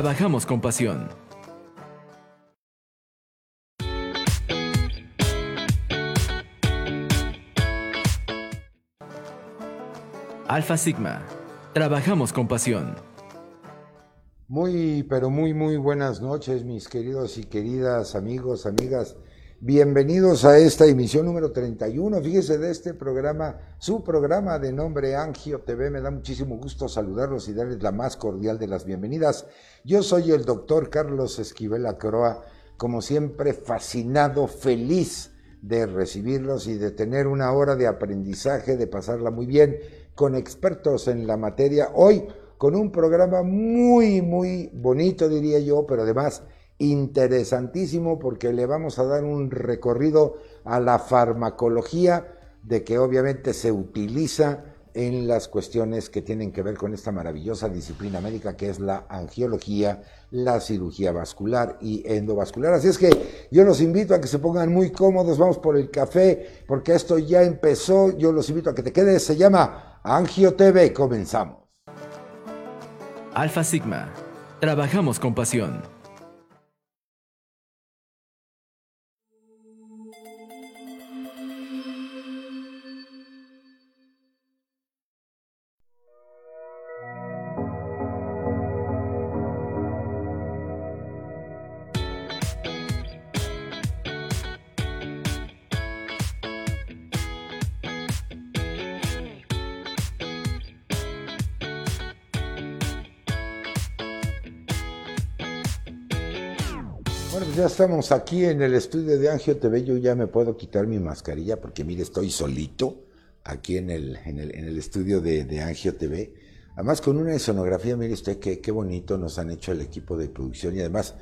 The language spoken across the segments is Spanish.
Trabajamos con pasión. Alfa Sigma. Trabajamos con pasión. Muy, pero muy, muy buenas noches, mis queridos y queridas amigos, amigas. Bienvenidos a esta emisión número 31. Fíjese de este programa, su programa de nombre Angio TV. Me da muchísimo gusto saludarlos y darles la más cordial de las bienvenidas. Yo soy el doctor Carlos Esquivel Acroa, como siempre fascinado, feliz de recibirlos y de tener una hora de aprendizaje, de pasarla muy bien con expertos en la materia. Hoy con un programa muy, muy bonito, diría yo, pero además interesantísimo porque le vamos a dar un recorrido a la farmacología de que obviamente se utiliza en las cuestiones que tienen que ver con esta maravillosa disciplina médica que es la angiología, la cirugía vascular y endovascular. Así es que yo los invito a que se pongan muy cómodos, vamos por el café, porque esto ya empezó, yo los invito a que te quedes, se llama Angio TV, comenzamos. Alfa Sigma. Trabajamos con pasión. Estamos aquí en el estudio de Angio TV. Yo ya me puedo quitar mi mascarilla porque, mire, estoy solito aquí en el, en el, en el estudio de, de, Angio TV. Además, con una escenografía, mire usted qué, qué bonito nos han hecho el equipo de producción. Y además,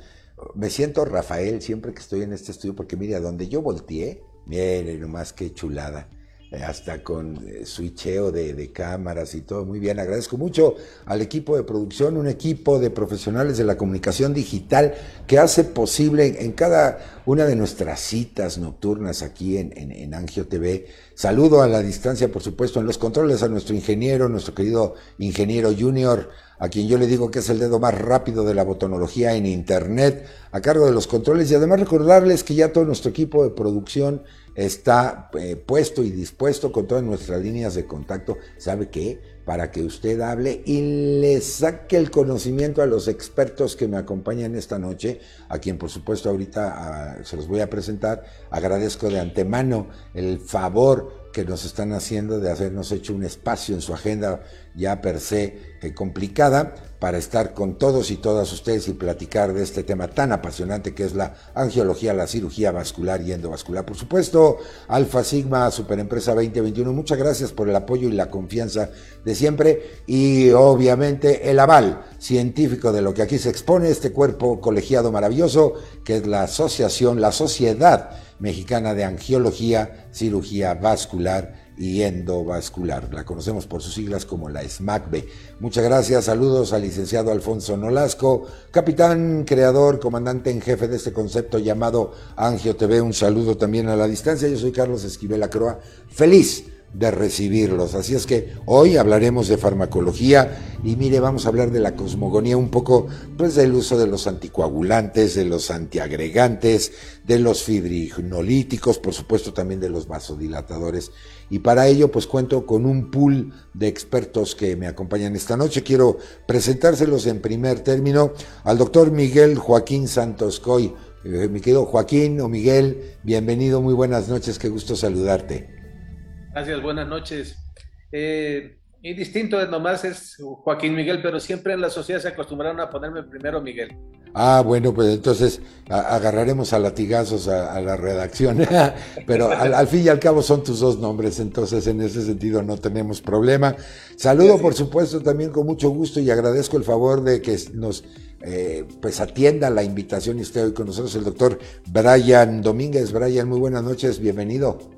me siento Rafael siempre que estoy en este estudio porque, mire, a donde yo volteé, mire nomás qué chulada. Eh, hasta con eh, switcheo de, de, cámaras y todo muy bien. Agradezco mucho al equipo de producción, un equipo de profesionales de la comunicación digital que hace posible en cada una de nuestras citas nocturnas aquí en, en, en, Angio TV. Saludo a la distancia, por supuesto, en los controles a nuestro ingeniero, nuestro querido ingeniero junior, a quien yo le digo que es el dedo más rápido de la botonología en Internet, a cargo de los controles y además recordarles que ya todo nuestro equipo de producción está eh, puesto y dispuesto con todas nuestras líneas de contacto. ¿Sabe qué? Para que usted hable y le saque el conocimiento a los expertos que me acompañan esta noche, a quien por supuesto ahorita uh, se los voy a presentar. Agradezco de antemano el favor que nos están haciendo de habernos hecho un espacio en su agenda ya per se eh, complicada para estar con todos y todas ustedes y platicar de este tema tan apasionante que es la angiología, la cirugía vascular y endovascular. Por supuesto, Alfa Sigma, Superempresa 2021, muchas gracias por el apoyo y la confianza de siempre y obviamente el aval científico de lo que aquí se expone, este cuerpo colegiado maravilloso que es la asociación, la Sociedad Mexicana de Angiología, Cirugía Vascular y endovascular. La conocemos por sus siglas como la SMACB. Muchas gracias, saludos al licenciado Alfonso Nolasco, capitán, creador, comandante en jefe de este concepto llamado Angio TV. Un saludo también a la distancia. Yo soy Carlos Esquivel Acroa. Feliz de recibirlos. Así es que hoy hablaremos de farmacología y mire, vamos a hablar de la cosmogonía un poco, pues del uso de los anticoagulantes, de los antiagregantes, de los fibrinolíticos, por supuesto también de los vasodilatadores. Y para ello, pues cuento con un pool de expertos que me acompañan esta noche. Quiero presentárselos en primer término al doctor Miguel Joaquín Santos Coy. Eh, mi querido Joaquín o Miguel, bienvenido, muy buenas noches, qué gusto saludarte. Gracias, buenas noches. Eh, y distinto de nomás es Joaquín Miguel, pero siempre en la sociedad se acostumbraron a ponerme primero Miguel. Ah, bueno, pues entonces a, agarraremos a latigazos a, a la redacción, pero al, al, fin y al cabo son tus dos nombres, entonces en ese sentido no tenemos problema. Saludo, sí, sí. por supuesto, también con mucho gusto y agradezco el favor de que nos eh, pues atienda la invitación y esté hoy con nosotros el doctor Brian Domínguez. Brian, muy buenas noches, bienvenido.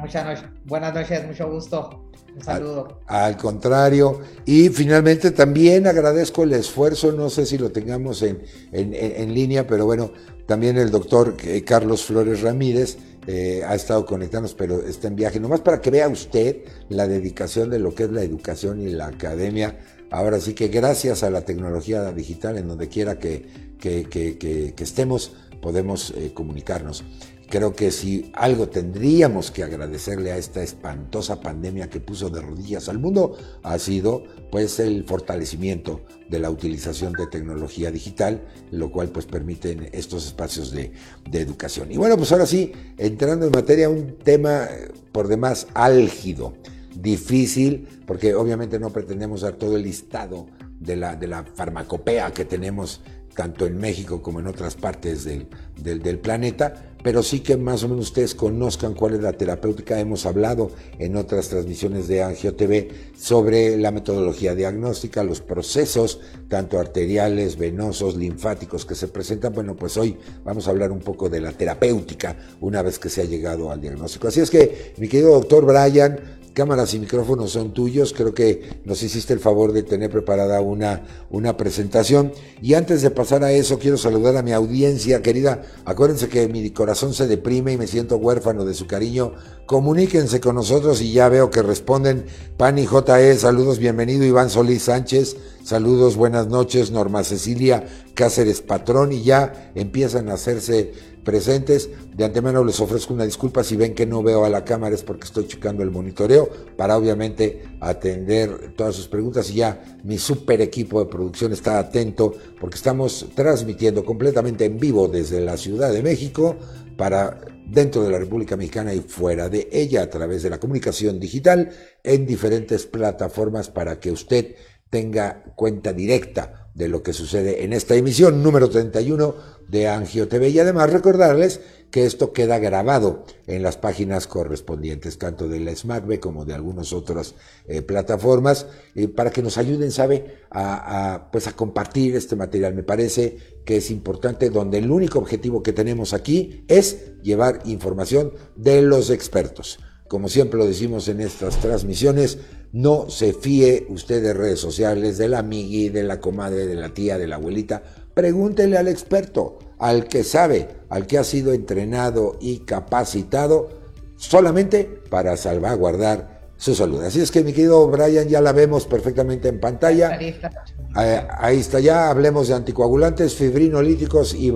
Muchas Buenas noches, mucho gusto. Un saludo. Al, contrario. Y finalmente también agradezco el esfuerzo, no sé si lo tengamos en, en, línea, pero bueno, también el doctor eh, Carlos Flores Ramírez eh, ha estado conectándonos, pero está en viaje. Nomás para que vea usted la dedicación de lo que es la educación y la academia. Ahora sí que gracias a la tecnología digital, en donde quiera que, que, que, estemos, podemos eh, comunicarnos. Creo que si algo tendríamos que agradecerle a esta espantosa pandemia que puso de rodillas al mundo, ha sido pues el fortalecimiento de la utilización de tecnología digital, lo cual pues permite estos espacios de, de educación. Y bueno, pues ahora sí, entrando en materia, un tema eh, por demás álgido, difícil, porque obviamente no pretendemos dar todo el listado de la, de la farmacopea que tenemos tanto en México como en otras partes del, del, planeta, pero sí que más o menos ustedes conozcan cuál es la terapéutica. Hemos hablado en otras transmisiones de Angio TV sobre la metodología diagnóstica, los procesos, tanto arteriales, venosos, linfáticos que se presentan. Bueno, pues hoy vamos a hablar un poco de la terapéutica una vez que se ha llegado al diagnóstico. Así es que, mi querido doctor Brian, cámaras y micrófonos son tuyos. Creo que nos hiciste el favor de tener preparada una, una presentación. Y antes de pasar a eso, quiero saludar a mi audiencia querida. Acuérdense que mi corazón se deprime y me siento huérfano de su cariño. Comuníquense con nosotros y ya veo que responden. Pani JE, saludos, bienvenido Iván Solís Sánchez. Saludos, buenas noches, Norma Cecilia Cáceres Patrón. Y ya empiezan a hacerse presentes. De antemano les ofrezco una disculpa. Si ven que no veo a la cámara es porque estoy checando el monitoreo para obviamente atender todas sus preguntas. Y ya mi super equipo de producción está atento porque estamos transmitiendo completamente en vivo desde la Ciudad de México para dentro de la República Mexicana y fuera de ella a través de la comunicación digital en diferentes plataformas para que usted tenga cuenta directa de lo que sucede en esta emisión número 31 de Angio TV y además recordarles que esto queda grabado en las páginas correspondientes, tanto de la SMACB como de algunas otras eh, plataformas, eh, para que nos ayuden, ¿sabe?, a, pues a compartir este material. Me parece que es importante, donde el único objetivo que tenemos aquí es llevar información de los expertos. Como siempre lo decimos en estas transmisiones, no se fíe usted de redes sociales, de la amigui, de la comadre, de la tía, de la abuelita, Pregúntele al experto, al que sabe, al que ha sido entrenado y capacitado solamente para salvaguardar su salud. Así es que mi querido Brian, ya la vemos perfectamente en pantalla. Eh, ahí está ya, hablemos de anticoagulantes, fibrinolíticos y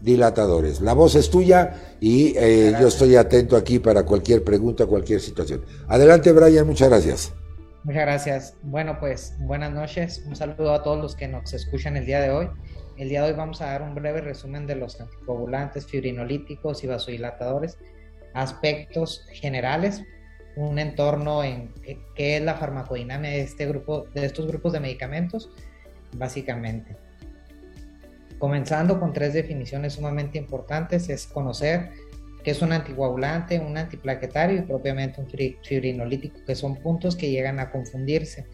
vasodilatadores. La voz es tuya y eh, yo estoy atento aquí para cualquier pregunta, cualquier situación. Adelante Brian, muchas gracias. Muchas gracias. Bueno, pues buenas noches. Un saludo a todos los que nos escuchan el día de hoy. El día de hoy vamos a dar un breve resumen de los anticoagulantes, fibrinolíticos y vasodilatadores, aspectos generales, un entorno en qué es la farmacodinámica de este grupo, de estos grupos de medicamentos, básicamente. Comenzando con tres definiciones sumamente importantes, es conocer que es un anticoagulante, un antiplaquetario y propiamente un fibrinolítico, que son puntos que llegan a confundirse.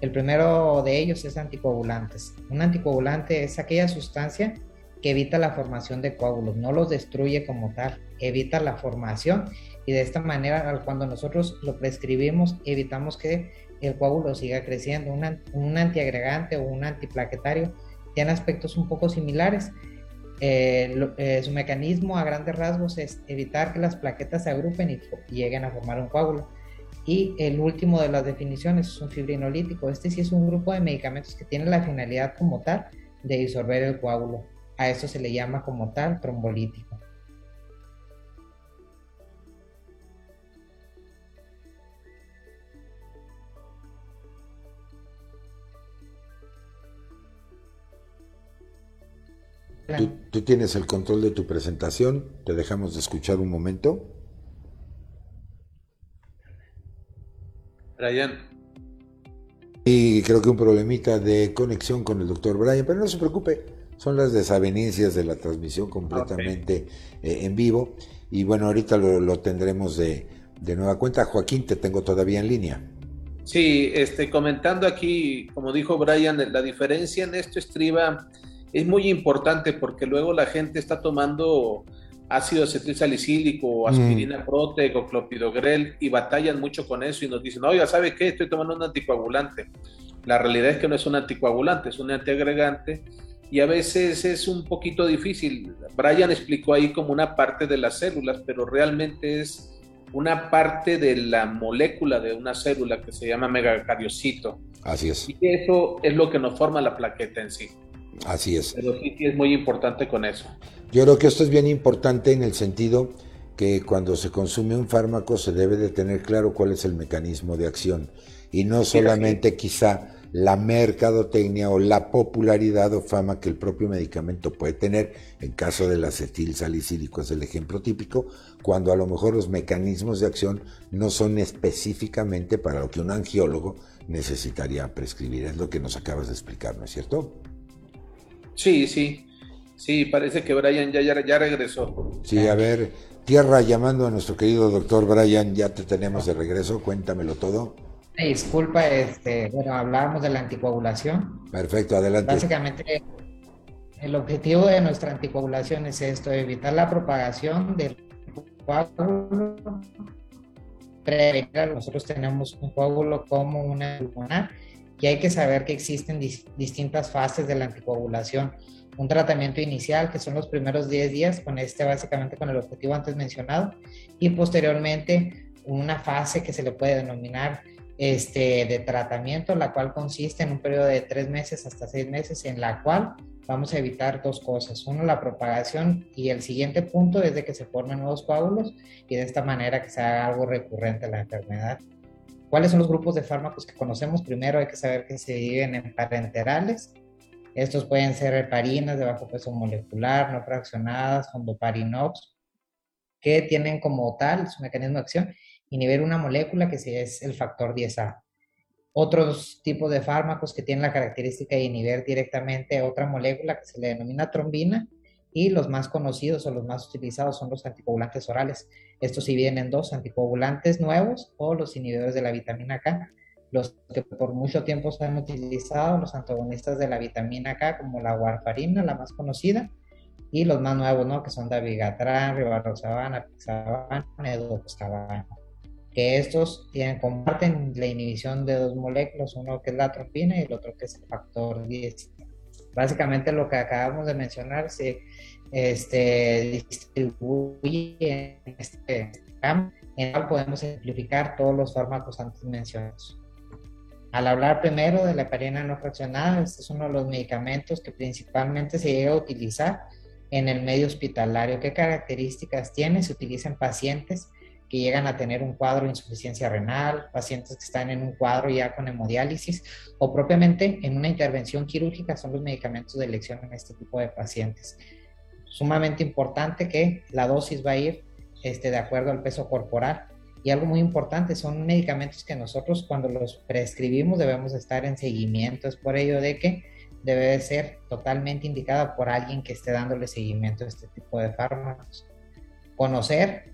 El primero de ellos es anticoagulantes. Un anticoagulante es aquella sustancia que evita la formación de coágulos, no los destruye como tal, evita la formación y de esta manera cuando nosotros lo prescribimos evitamos que el coágulo siga creciendo. Un antiagregante o un antiplaquetario tiene aspectos un poco similares, eh, eh, su mecanismo a grandes rasgos es evitar que las plaquetas se agrupen y, lleguen a formar un coágulo. Y el último de las definiciones es un fibrinolítico. Este sí es un grupo de medicamentos que tiene la finalidad como tal de disolver el coágulo. A eso se le llama como tal trombolítico. Tú, tienes el control de tu presentación, te dejamos de escuchar un momento. Brian. Y creo que un problemita de conexión con el doctor Brian, pero no se preocupe, son las desavenencias de la transmisión completamente eh, en vivo. Y bueno, ahorita lo, tendremos de, de, nueva cuenta. Joaquín, te tengo todavía en línea. Sí, este, comentando aquí, como dijo Brian, la diferencia en esto estriba es muy importante porque luego la gente está tomando ácido acetilsalicílico o mm. aspirina Protec o clopidogrel y batallan mucho con eso y nos dicen, oiga, ¿sabe qué? Estoy tomando un anticoagulante. La realidad es que no es un anticoagulante, es un antiagregante y a veces es un poquito difícil. Brian explicó ahí como una parte de las células, pero realmente es una parte de la molécula de una célula que se llama megacariocito. Así es. Y eso es lo que nos forma la plaqueta en sí. Así es. Pero sí, sí es muy importante con eso. Yo creo que esto es bien importante en el sentido que cuando se consume un fármaco se debe de tener claro cuál es el mecanismo de acción y no solamente quizá la mercadotecnia o la popularidad o fama que el propio medicamento puede tener, en caso del acetil salicílico es el ejemplo típico, cuando a lo mejor los mecanismos de acción no son específicamente para lo que un angiólogo necesitaría prescribir, es lo que nos acabas de explicar, ¿no es cierto? Sí, sí, sí, parece que Brian ya, ya, ya regresó. Sí, a ver, tierra llamando a nuestro querido doctor Brian, ya te tenemos de regreso, cuéntamelo todo disculpa, este, bueno, hablábamos de la anticoagulación. Perfecto, adelante. Básicamente, el objetivo de nuestra anticoagulación es esto, evitar la propagación del coágulo. Nosotros tenemos un coágulo como una pulmonar y hay que saber que existen distintas fases de la anticoagulación. Un tratamiento inicial, que son los primeros 10 días, con este básicamente con el objetivo antes mencionado, y posteriormente una fase que se le puede denominar este, de tratamiento, la cual consiste en un periodo de tres meses hasta seis meses, en la cual vamos a evitar dos cosas. Uno, la propagación y el siguiente punto es de que se formen nuevos coágulos y de esta manera que sea algo recurrente la enfermedad. ¿Cuáles son los grupos de fármacos que conocemos? Primero hay que saber que se dividen en parenterales. Estos pueden ser heparinas de bajo peso molecular, no fraccionadas, fondoparinox, que tienen como tal su mecanismo de acción inhibir una molécula que es el factor 10A. Otros tipos de fármacos que tienen la característica de inhibir directamente otra molécula que se le denomina trombina y los más conocidos o los más utilizados son los anticoagulantes orales. Estos se dividen en dos, anticoagulantes nuevos o los inhibidores de la vitamina K. Los que por mucho tiempo se han utilizado, los antagonistas de la vitamina K, como la warfarina, la más conocida, y los más nuevos, ¿no? Que son dabigatran, rivaroxaban, apixaban, edoxaban que estos tienen, comparten la inhibición de dos moléculas, uno que es la atropina y el otro que es el factor 10. Básicamente lo que acabamos de mencionar se este, distribuye en este campo en el cual podemos simplificar todos los fármacos antes mencionados. Al hablar primero de la heparina no fraccionada, este es uno de los medicamentos que principalmente se llega a utilizar en el medio hospitalario. ¿Qué características tiene? Se utiliza en pacientes que llegan a tener un cuadro de insuficiencia renal, pacientes que están en un cuadro ya con hemodiálisis o propiamente en una intervención quirúrgica son los medicamentos de elección en este tipo de pacientes. Sumamente importante que la dosis va a ir este, de acuerdo al peso corporal. Y algo muy importante, son medicamentos que nosotros cuando los prescribimos debemos estar en seguimiento. Es por ello de que debe ser totalmente indicada por alguien que esté dándole seguimiento a este tipo de fármacos. Conocer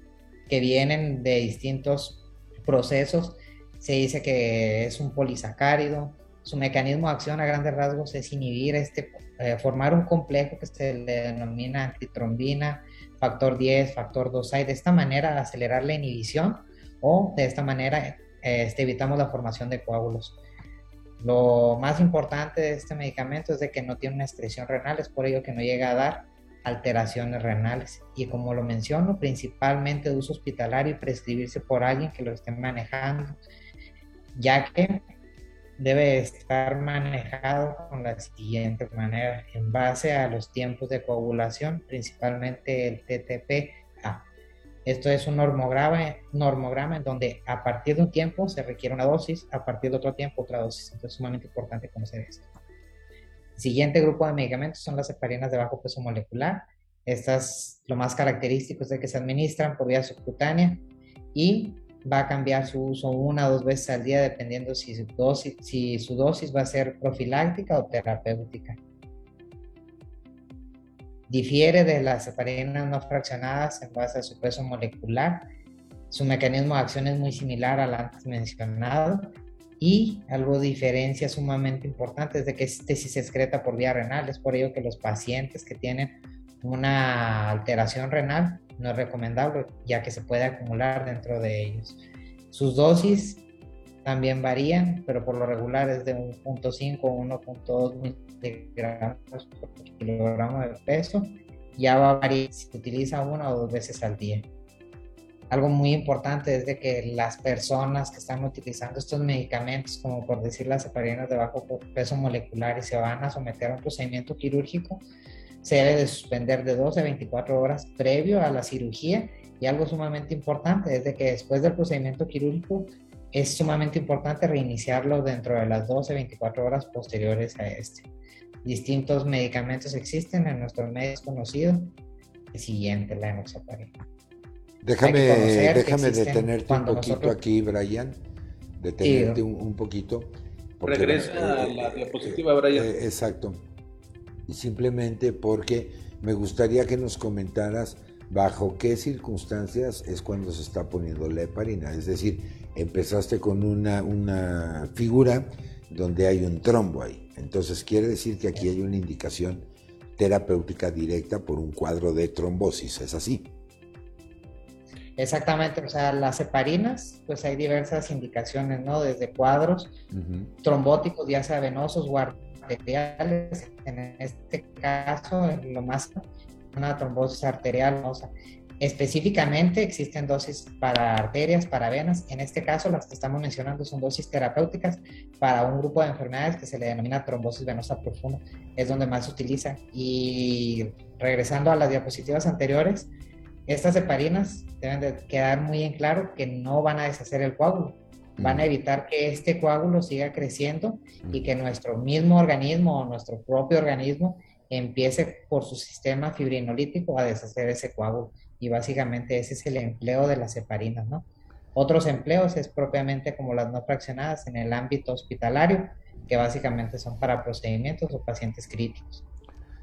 que vienen de distintos procesos. Se dice que es un polisacárido. Su mecanismo de acción a grandes rasgos es inhibir este, eh, formar un complejo que se le denomina antitrombina, factor 10, factor 2A, y de esta manera acelerar la inhibición o de esta manera este, evitamos la formación de coágulos. Lo más importante de este medicamento es de que no tiene una excreción renal, es por ello que no llega a dar alteraciones renales. Y como lo menciono, principalmente de uso hospitalario y prescribirse por alguien que lo esté manejando, ya que debe estar manejado con la siguiente manera, en base a los tiempos de coagulación, principalmente el TTP. Esto es un normograma, normograma en donde a partir de un tiempo se requiere una dosis, a partir de otro tiempo otra dosis. Entonces es sumamente importante conocer esto. Siguiente grupo de medicamentos son las heparinas de bajo peso molecular. Estas, lo más característico es de que se administran por vía subcutánea y va a cambiar su uso una o dos veces al día dependiendo si su dosis, si su dosis va a ser profiláctica o terapéutica. Difiere de las heparinas no fraccionadas en base a su peso molecular. Su mecanismo de acción es muy similar al antes mencionado y algo diferencia sumamente importante es de que este sí se excreta por vía renal, es por ello que los pacientes que tienen una alteración renal no es recomendable, ya que se puede acumular dentro de ellos. Sus dosis también varían, pero por lo regular es de 1.5 o 1.2 miligramos por kilogramo de peso. Ya va a variar si se utiliza una o dos veces al día. Algo muy importante es de que las personas que están utilizando estos medicamentos, como por decir las heparinas de bajo peso molecular y se van a someter a un procedimiento quirúrgico, se debe de suspender de 12 a 24 horas previo a la cirugía y algo sumamente importante es de que después del procedimiento quirúrgico es sumamente importante reiniciarlo dentro de las 12 a 24 horas posteriores a este. Distintos medicamentos existen en nuestro medio conocido. El siguiente, la enoxaparina. Déjame, déjame detenerte un poquito aquí, Brian. Detenerte un, poquito. Regresa a la diapositiva, Brian. Eh, exacto y simplemente porque me gustaría que nos comentaras bajo qué circunstancias es cuando se está poniendo la heparina. Es decir, empezaste con una, una figura donde hay un trombo ahí. Entonces quiere decir que aquí hay una indicación terapéutica directa por un cuadro de trombosis. ¿Es así? Exactamente, o sea, las heparinas, pues hay diversas indicaciones, ¿no? Desde cuadros trombóticos, ya sea venosos o arteriales, en este caso, lo más una trombosis arterial Específicamente existen dosis para arterias, para venas. En este caso, las que estamos mencionando son dosis terapéuticas para un grupo de enfermedades que se le denomina trombosis venosa profunda. Es donde más se utiliza. Y regresando a las diapositivas anteriores, estas heparinas deben de quedar muy en claro que no van a deshacer el coágulo van a evitar que este coágulo siga creciendo y que nuestro mismo organismo o nuestro propio organismo empiece por su sistema fibrinolítico a deshacer ese coágulo. Y básicamente ese es el empleo de las heparinas, ¿no? Otros empleos es propiamente como las no fraccionadas en el ámbito hospitalario, que básicamente son para procedimientos o pacientes críticos.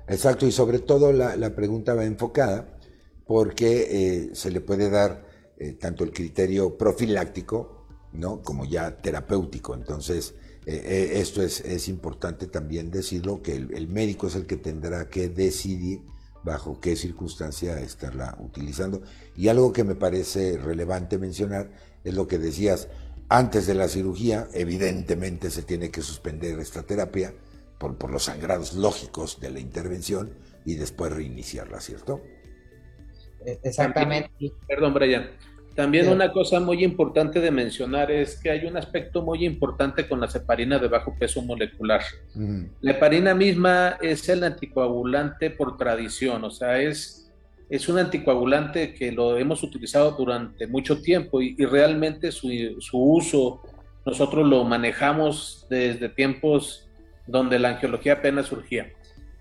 Exacto, y sobre todo la, pregunta va enfocada porque eh, se le puede dar eh, tanto el criterio profiláctico ¿no? Como ya terapéutico. Entonces, eh, eh, esto es, es, importante también decirlo, que el, médico es el que tendrá que decidir bajo qué circunstancia estarla utilizando. Y algo que me parece relevante mencionar es lo que decías, antes de la cirugía, evidentemente se tiene que suspender esta terapia por, por los sangrados lógicos de la intervención y después reiniciarla, ¿cierto? Exactamente. Perdón, Brian. También una cosa muy importante de mencionar es que hay un aspecto muy importante con la heparina de bajo peso molecular. La heparina misma es el anticoagulante por tradición, o sea, es, es un anticoagulante que lo hemos utilizado durante mucho tiempo y, realmente su, su, uso nosotros lo manejamos desde tiempos donde la angiología apenas surgía.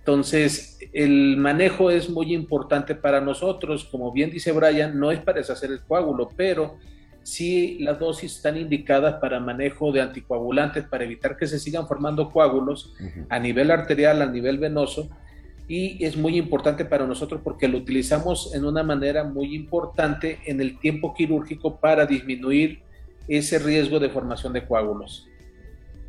Entonces, el manejo es muy importante para nosotros. Como bien dice Brian, no es para deshacer el coágulo, pero sí las dosis están indicadas para manejo de anticoagulantes para evitar que se sigan formando coágulos a nivel arterial, a nivel venoso. Y es muy importante para nosotros porque lo utilizamos en una manera muy importante en el tiempo quirúrgico para disminuir ese riesgo de formación de coágulos.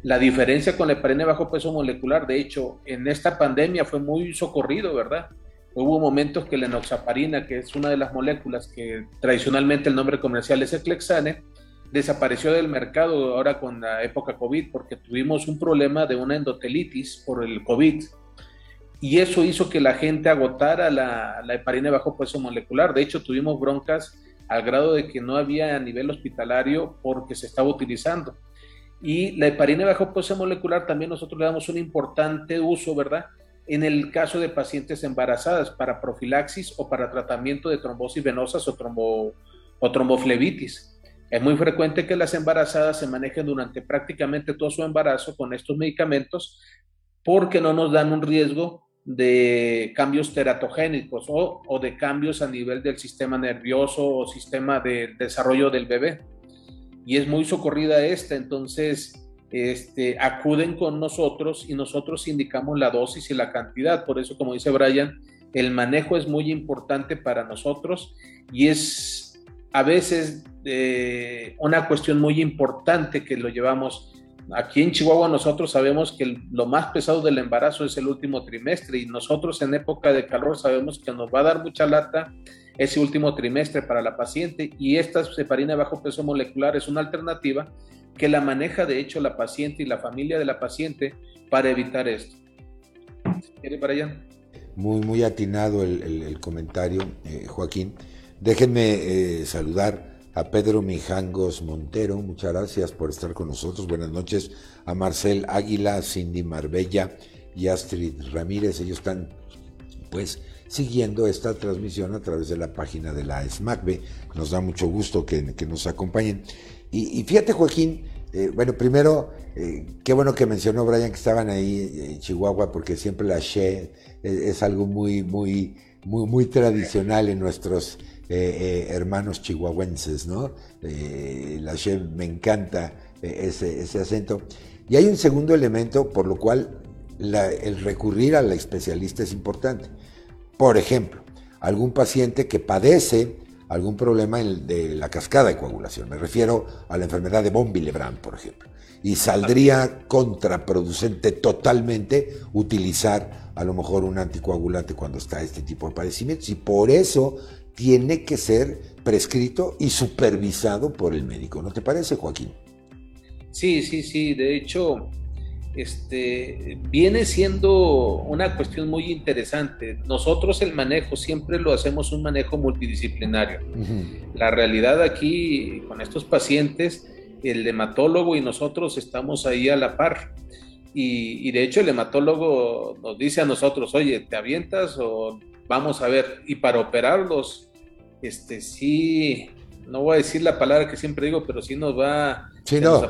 La diferencia con la heparina bajo peso molecular, de hecho, en esta pandemia fue muy socorrido, ¿verdad? Hubo momentos que la enoxaparina, que es una de las moléculas que tradicionalmente el nombre comercial es el Clexane, desapareció del mercado ahora con la época COVID porque tuvimos un problema de una endotelitis por el COVID. Y eso hizo que la gente agotara la, la heparina bajo peso molecular. De hecho, tuvimos broncas al grado de que no había a nivel hospitalario porque se estaba utilizando. Y la heparina bajo peso molecular también nosotros le damos un importante uso, ¿verdad? En el caso de pacientes embarazadas para profilaxis o para tratamiento de trombosis venosas o, trombo, o tromboflebitis. Es muy frecuente que las embarazadas se manejen durante prácticamente todo su embarazo con estos medicamentos porque no nos dan un riesgo de cambios teratogénicos o, o de cambios a nivel del sistema nervioso o sistema de desarrollo del bebé y es muy socorrida esta, entonces este, acuden con nosotros y nosotros indicamos la dosis y la cantidad. Por eso, como dice Brian, el manejo es muy importante para nosotros y es a veces eh, una cuestión muy importante que lo llevamos. Aquí en Chihuahua nosotros sabemos que lo más pesado del embarazo es el último trimestre y nosotros en época de calor sabemos que nos va a dar mucha lata ese último trimestre para la paciente y esta heparina de bajo peso molecular es una alternativa que la maneja de hecho la paciente y la familia de la paciente para evitar esto. ¿Quiere para allá? Muy, muy atinado el, comentario, eh, Joaquín. Déjenme eh, saludar a Pedro Mijangos Montero, muchas gracias por estar con nosotros. Buenas noches a Marcel Águila, Cindy Marbella y Astrid Ramírez. Ellos están, pues, siguiendo esta transmisión a través de la página de la SMACB. Nos da mucho gusto que, nos acompañen. Y, fíjate, Joaquín, eh, bueno, primero, eh, qué bueno que mencionó Brian que estaban ahí en Chihuahua, porque siempre la She es, algo muy, muy, muy, tradicional en nuestros eh, hermanos chihuahuenses, ¿no? la She me encanta ese, acento. Y hay un segundo elemento por lo cual el recurrir al especialista es importante. Por ejemplo, algún paciente que padece algún problema de la cascada de coagulación. Me refiero a la enfermedad de von Willebrand, por ejemplo. Y saldría contraproducente totalmente utilizar a lo mejor un anticoagulante cuando está este tipo de padecimientos. Y por eso tiene que ser prescrito y supervisado por el médico. ¿No te parece, Joaquín? Sí, sí, sí. De hecho, este, viene siendo una cuestión muy interesante. Nosotros el manejo siempre lo hacemos un manejo multidisciplinario. La realidad aquí con estos pacientes, el hematólogo y nosotros estamos ahí a la par. Y, y, de hecho el hematólogo nos dice a nosotros, oye, ¿te avientas o vamos a ver? Y para operarlos, este sí, no voy a decir la palabra que siempre digo, pero sí nos va Sí, no.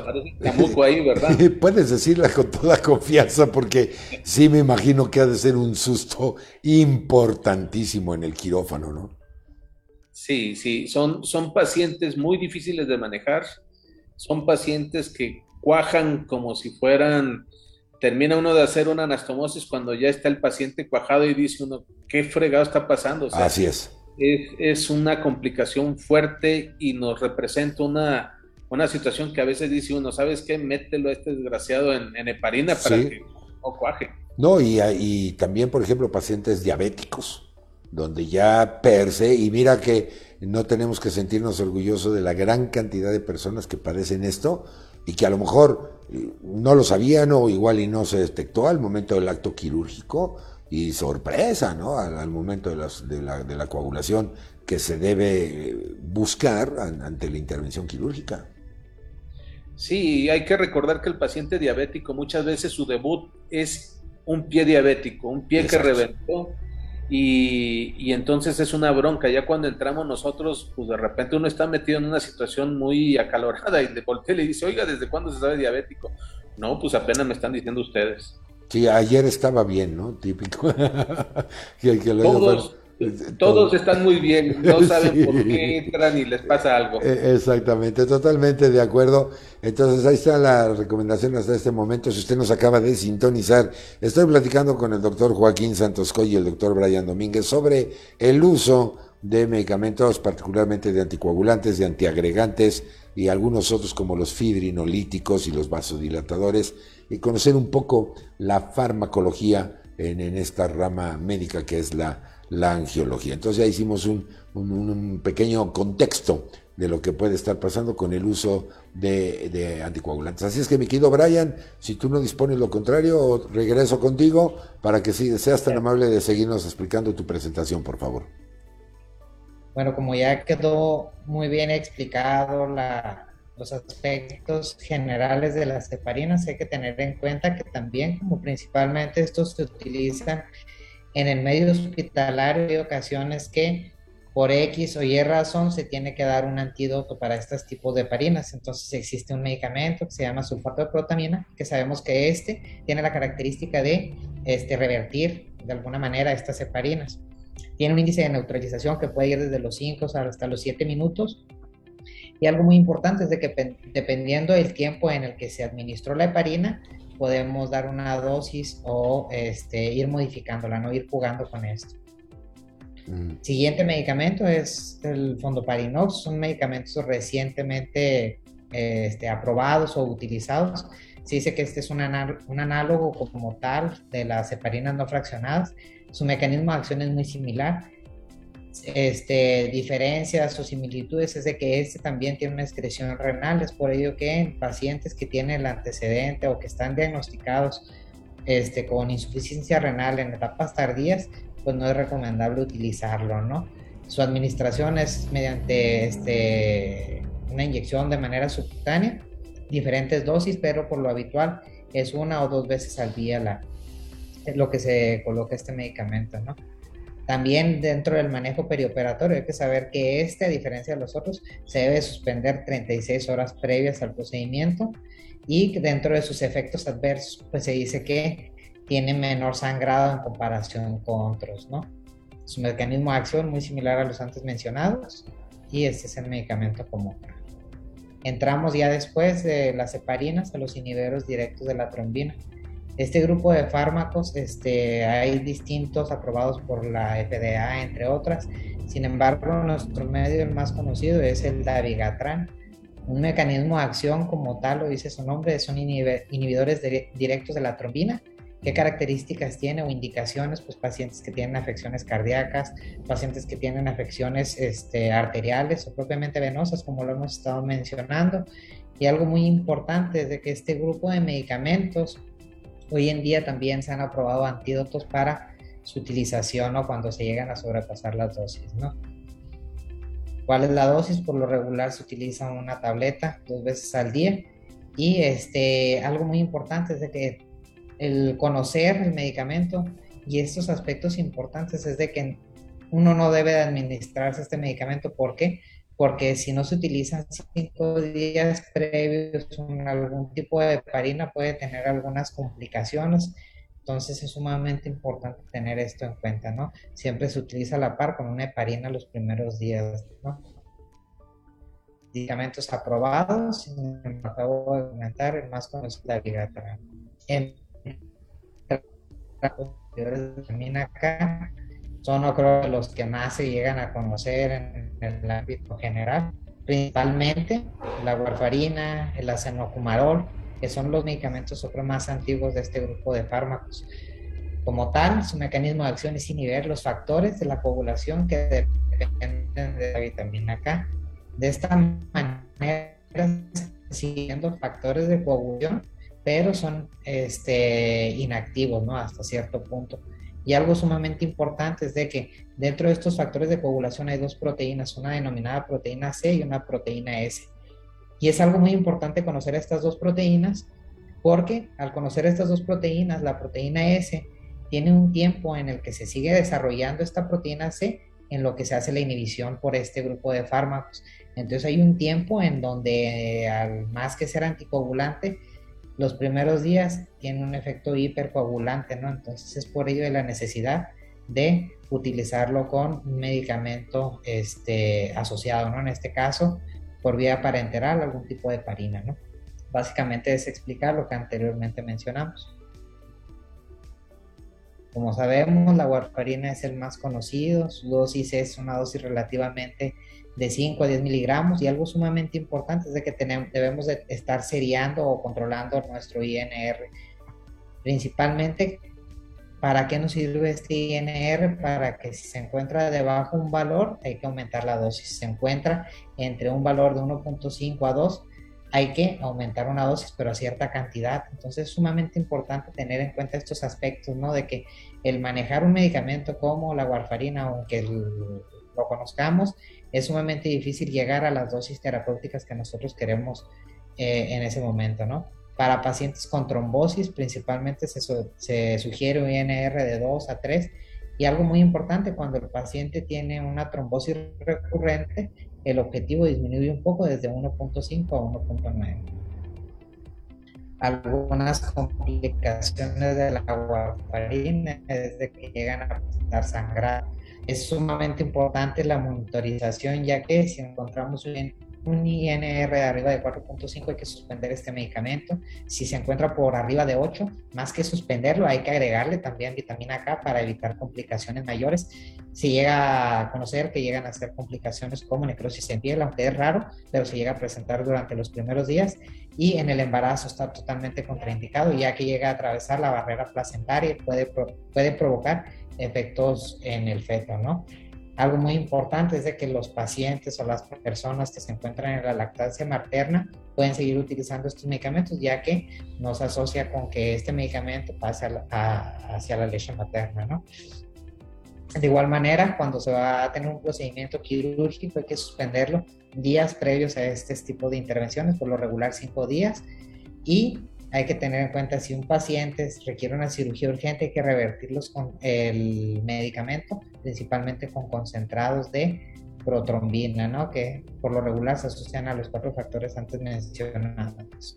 ahí, ¿verdad? Puedes decirla con toda confianza porque sí me imagino que ha de ser un susto importantísimo en el quirófano, ¿no? Sí, sí, son, son pacientes muy difíciles de manejar, son pacientes que cuajan como si fueran, termina uno de hacer una anastomosis cuando ya está el paciente cuajado y dice uno, ¿qué fregado está pasando? Así es. Es. Es una complicación fuerte y nos representa una una situación que a veces dice uno, ¿sabes qué? Mételo a este desgraciado en, heparina para que no cuaje. No, y, y también, por ejemplo, pacientes diabéticos, donde ya per se, y mira que no tenemos que sentirnos orgullosos de la gran cantidad de personas que padecen esto y que a lo mejor eh, no lo sabían o igual y no se detectó al momento del acto quirúrgico y sorpresa, ¿no? Al, momento de, las, de, la, de la coagulación que se debe buscar ante la intervención quirúrgica. Sí, hay que recordar que el paciente diabético muchas veces su debut es un pie diabético, un pie que reventó y, entonces es una bronca. Ya cuando entramos nosotros, pues de repente uno está metido en una situación muy acalorada y de voltea y le dice, oiga, ¿desde cuándo se sabe diabético? No, pues apenas me están diciendo ustedes. Sí, ayer estaba bien, ¿no? Típico. que, que Todos, todos están muy bien, no saben por qué entran y les pasa algo. E, exactamente, totalmente de acuerdo. Entonces ahí está la recomendación hasta este momento. Si usted nos acaba de sintonizar, estoy platicando con el doctor Joaquín Santos Coy y el doctor Brian Domínguez sobre el uso de medicamentos, particularmente de anticoagulantes, de antiagregantes y algunos otros como los fibrinolíticos y los vasodilatadores, y conocer un poco la farmacología en esta rama médica que es la la angiología. Entonces ya hicimos un, pequeño contexto de lo que puede estar pasando con el uso de, anticoagulantes. Así es que mi querido Brian, si tú no dispones lo contrario, regreso contigo para que si seas tan amable de seguirnos explicando tu presentación, por favor. Bueno, como ya quedó muy bien explicado los aspectos generales de las heparinas, hay que tener en cuenta que también como principalmente estos se utilizan en el medio hospitalario hay ocasiones que por X o Y razón se tiene que dar un antídoto para estos tipos de heparinas. Entonces existe un medicamento que se llama sulfato de protamina, que sabemos que este tiene la característica de este, revertir de alguna manera estas heparinas. Tiene un índice de neutralización que puede ir desde los 5 hasta los 7 minutos. Y algo muy importante es de que dependiendo del tiempo en el que se administró la heparina, podemos dar una dosis o este, ir modificándola, no ir jugando con esto. Mm. Siguiente medicamento es el fondoparinox, son medicamentos recientemente este, aprobados o utilizados. Se dice que este es un, un análogo como tal de las heparinas no fraccionadas. Su mecanismo de acción es muy similar este, diferencias o similitudes es de que este también tiene una excreción renal, es por ello que en pacientes que tienen el antecedente o que están diagnosticados este, con insuficiencia renal en etapas tardías, pues no es recomendable utilizarlo, ¿no? Su administración es mediante este, una inyección de manera subcutánea, diferentes dosis, pero por lo habitual es una o dos veces al día la, lo que se coloca este medicamento, ¿no? También dentro del manejo perioperatorio hay que saber que este, a diferencia de los otros, se debe suspender 36 horas previas al procedimiento y dentro de sus efectos adversos, pues se dice que tiene menor sangrado en comparación con otros, ¿no? Su mecanismo de acción muy similar a los antes mencionados y este es el medicamento común. Entramos ya después de las heparinas a los inhibidores directos de la trombina. Este grupo de fármacos, este, hay distintos aprobados por la FDA, entre otras. Sin embargo, nuestro medio el más conocido es el dabigatran. Un mecanismo de acción como tal, lo dice su nombre, son inhibidores directos de la trombina qué características tiene o indicaciones, pues pacientes que tienen afecciones cardíacas, pacientes que tienen afecciones este, arteriales o propiamente venosas, como lo hemos estado mencionando. Y algo muy importante es de que este grupo de medicamentos, hoy en día también se han aprobado antídotos para su utilización o cuando se llegan a sobrepasar las dosis, ¿no? ¿Cuál es la dosis? Por lo regular se utiliza una tableta dos veces al día. Y este, algo muy importante es de que el conocer el medicamento y estos aspectos importantes es de que uno no debe administrarse este medicamento. ¿Por qué? Porque si no se utilizan cinco días previos con algún tipo de heparina puede tener algunas complicaciones. Entonces es sumamente importante tener esto en cuenta, ¿no? Siempre se utiliza la par con una heparina los primeros días, ¿no? Medicamentos aprobados, acabo de comentar, más es la En también acá son creo los que más se llegan a conocer en, el ámbito general, principalmente la warfarina, el acenocumarol, que son los medicamentos más antiguos de este grupo de fármacos. Como tal, su mecanismo de acción es inhibir los factores de la coagulación que dependen de la vitamina K. De esta manera, siguiendo factores de coagulación, pero son este, inactivos. Hasta cierto punto. Y algo sumamente importante es de que dentro de estos factores de coagulación hay dos proteínas, una denominada proteína C y una proteína S. Y es algo muy importante conocer estas dos proteínas porque al conocer estas dos proteínas, la proteína S tiene un tiempo en el que se sigue desarrollando esta proteína C en lo que se hace la inhibición por este grupo de fármacos. Entonces hay un tiempo en donde al más que ser anticoagulante, los primeros días tiene un efecto hipercoagulante, ¿no? Entonces es por ello de la necesidad de utilizarlo con medicamento este, asociado, ¿no? En este caso, por vía parenteral, algún tipo de parina, ¿no? Básicamente es explicar lo que anteriormente mencionamos. Como sabemos, la warfarina es el más conocido, su dosis es una dosis relativamente de 5 a 10 miligramos y algo sumamente importante es de que tenemos, debemos de estar seriando o controlando nuestro INR. Principalmente, ¿para qué nos sirve este INR? Para que si se encuentra debajo un valor, hay que aumentar la dosis. Si se encuentra entre un valor de 1.5 a 2, hay que aumentar una dosis, pero a cierta cantidad. Entonces es sumamente importante tener en cuenta estos aspectos, ¿no? De que el manejar un medicamento como la warfarina, aunque lo conozcamos, es sumamente difícil llegar a las dosis terapéuticas que nosotros queremos eh, en ese momento, ¿no? Para pacientes con trombosis, principalmente se, se sugiere un INR de 2 a 3 y algo muy importante, cuando el paciente tiene una trombosis recurrente, el objetivo disminuye un poco desde 1.5 a 1.9. Algunas complicaciones de la warfarina es de que llegan a presentar sangrado es sumamente importante la monitorización, ya que si encontramos un INR de arriba de 4.5 hay que suspender este medicamento. Si se encuentra por arriba de 8, más que suspenderlo, hay que agregarle también vitamina K para evitar complicaciones mayores. Se llega a conocer que llegan a ser complicaciones como necrosis en piel, aunque es raro, pero se llega a presentar durante los primeros días y en el embarazo está totalmente contraindicado, ya que llega a atravesar la barrera placentaria y puede, puede provocar efectos en el feto, ¿no? Algo muy importante es de que los pacientes o las personas que se encuentran en la lactancia materna pueden seguir utilizando estos medicamentos, ya que no se asocia con que este medicamento pase hacia la leche materna, ¿no? De igual manera, cuando se va a tener un procedimiento quirúrgico, hay que suspenderlo días previos a este tipo de intervenciones, por lo regular cinco días, y hay que tener en cuenta si un paciente requiere una cirugía urgente, hay que revertirlos con el medicamento, principalmente con concentrados de protrombina, ¿no? que por lo regular se asocian a los cuatro factores antes mencionados.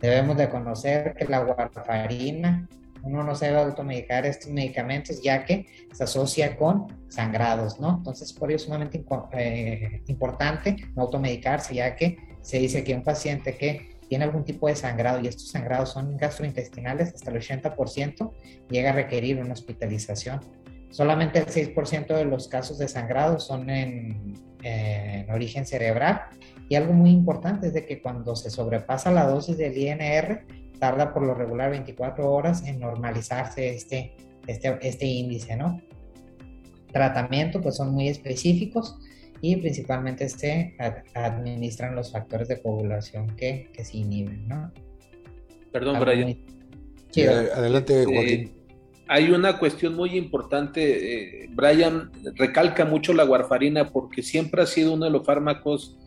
Debemos de conocer que la warfarina uno no se debe automedicar estos medicamentos ya que se asocia con sangrados, ¿no? Entonces, por ello es sumamente eh, importante no automedicarse, ya que se dice que un paciente que tiene algún tipo de sangrado y estos sangrados son gastrointestinales, hasta el 80% llega a requerir una hospitalización. Solamente el 6% de los casos de sangrado son en, en origen cerebral y algo muy importante es de que cuando se sobrepasa la dosis del INR, tarda por lo regular 24 horas en normalizarse este, este, este índice, ¿no? Tratamiento, pues son muy específicos y principalmente se administran los factores de coagulación que, que se inhiben, ¿no? Perdón, Brian. Sí, adelante, este, Joaquín. hay una cuestión muy importante. Eh, Brian recalca mucho la warfarina porque siempre ha sido uno de los fármacos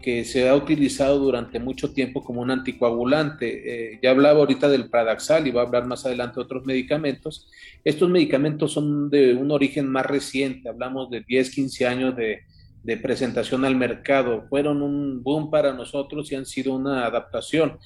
que se ha utilizado durante mucho tiempo como un anticoagulante. Eh, ya hablaba ahorita del Pradaxal y va a hablar más adelante de otros medicamentos. Estos medicamentos son de un origen más reciente, hablamos de 10, 15 años de, de presentación al mercado. Fueron un boom para nosotros y han sido una adaptación.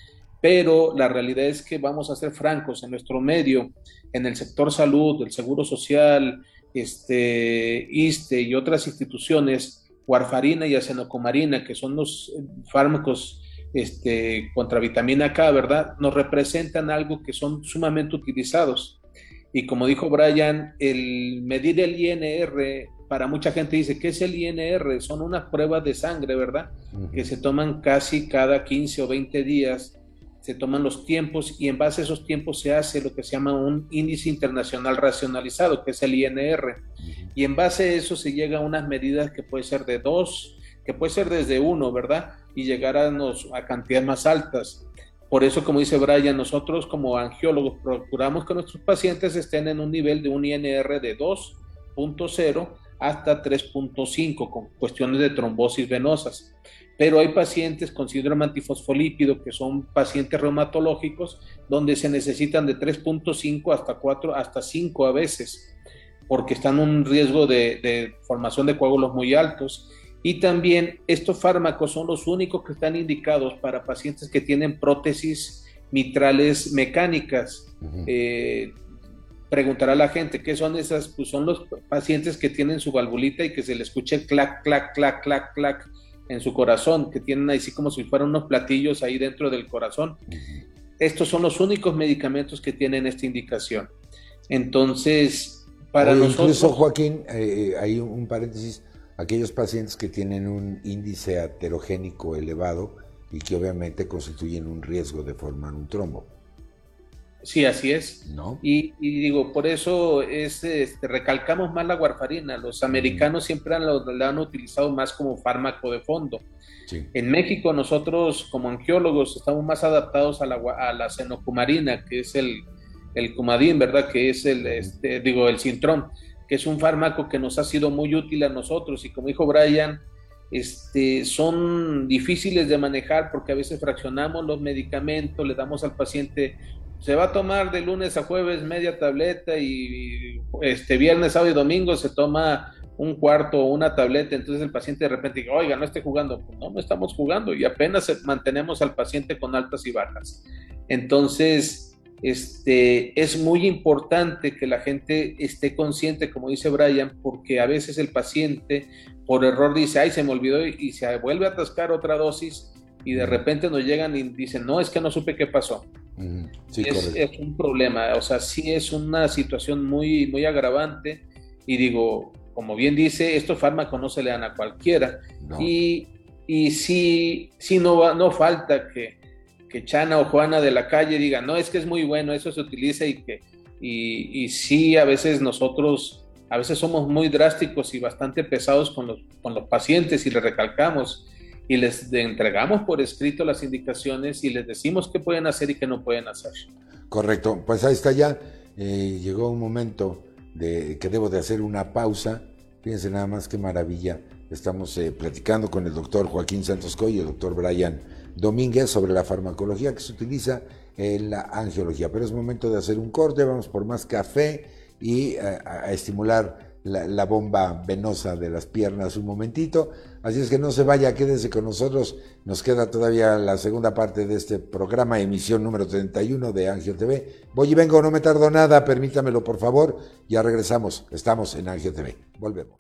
Pero la realidad es que vamos a ser francos, en nuestro medio, en el sector salud, el Seguro Social, este, ISTE y otras instituciones, warfarina y acenocomarina, que son los eh, fármacos este, contra vitamina K, ¿verdad? Nos representan algo que son sumamente utilizados. Y como dijo Brian, el medir el INR, para mucha gente dice, ¿qué es el INR? Son unas pruebas de sangre, ¿verdad? Que se toman casi cada 15 o 20 días se toman los tiempos y en base a esos tiempos se hace lo que se llama un índice internacional racionalizado, que es el INR. Y en base a eso se llega a unas medidas que puede ser de dos, que puede ser desde uno, ¿verdad? Y llegar a, a cantidades más altas. Por eso, como dice Brian, nosotros como angiólogos procuramos que nuestros pacientes estén en un nivel de un INR de 2.0 hasta 3.5 con cuestiones de trombosis venosas pero hay pacientes con síndrome antifosfolípido que son pacientes reumatológicos donde se necesitan de 3.5 hasta 4 hasta 5 a veces porque están en un riesgo de, formación de coágulos muy altos y también estos fármacos son los únicos que están indicados para pacientes que tienen prótesis mitrales mecánicas. Eh, preguntará la gente qué son esas, pues son los pacientes que tienen su valvulita y que se le escuche clac, clac, clac, clac, clac en su corazón, que tienen así como si fueran unos platillos ahí dentro del corazón. Estos son los únicos medicamentos que tienen esta indicación. Entonces, para nosotros... Incluso, Joaquín, eh, hay un paréntesis, aquellos pacientes que tienen un índice aterogénico elevado y que obviamente constituyen un riesgo de formar un trombo. Sí, así es. ¿No? Y, digo, por eso es, este, recalcamos más la warfarina. Los americanos siempre han, la han utilizado más como fármaco de fondo. En México nosotros como angiólogos estamos más adaptados a la, a la cenocumarina, que es el, el cumadín, ¿verdad? Que es el, este, digo, el sintrón, que es un fármaco que nos ha sido muy útil a nosotros. Y como dijo Brian, este, son difíciles de manejar porque a veces fraccionamos los medicamentos, le damos al paciente se va a tomar de lunes a jueves media tableta y este viernes, sábado y domingo se toma un cuarto o una tableta, entonces el paciente de repente dice, oiga, no esté jugando. Pues no, no estamos jugando y apenas mantenemos al paciente con altas y bajas. Entonces, este, es muy importante que la gente esté consciente, como dice Brian, porque a veces el paciente por error dice, ay, se me olvidó y se vuelve a atascar otra dosis y de repente nos llegan y dicen, no, es que no supe qué pasó es, un problema, o sea, sí es una situación muy, muy agravante y digo, como bien dice, estos fármacos no se le dan a cualquiera y, y sí, sí no, va, no falta que, que Chana o Juana de la calle digan, no, es que es muy bueno, eso se utiliza y que, y, y sí, a veces nosotros a veces somos muy drásticos y bastante pesados con los, con los pacientes y les recalcamos y les entregamos por escrito las indicaciones y les decimos qué pueden hacer y qué no pueden hacer. Correcto, pues ahí está ya. Eh, llegó un momento de que debo de hacer una pausa. Fíjense nada más qué maravilla. Estamos eh, platicando con el doctor Joaquín Santos Coy y el doctor Brian Domínguez sobre la farmacología que se utiliza en la angiología. Pero es momento de hacer un corte, vamos por más café y eh, a estimular la, bomba venosa de las piernas un momentito. Así es que no se vaya, quédese con nosotros. Nos queda todavía la segunda parte de este programa, emisión número 31 de Angio TV. Voy y vengo, no me tardo nada, permítamelo por favor. Ya regresamos, estamos en Angio TV. Volvemos.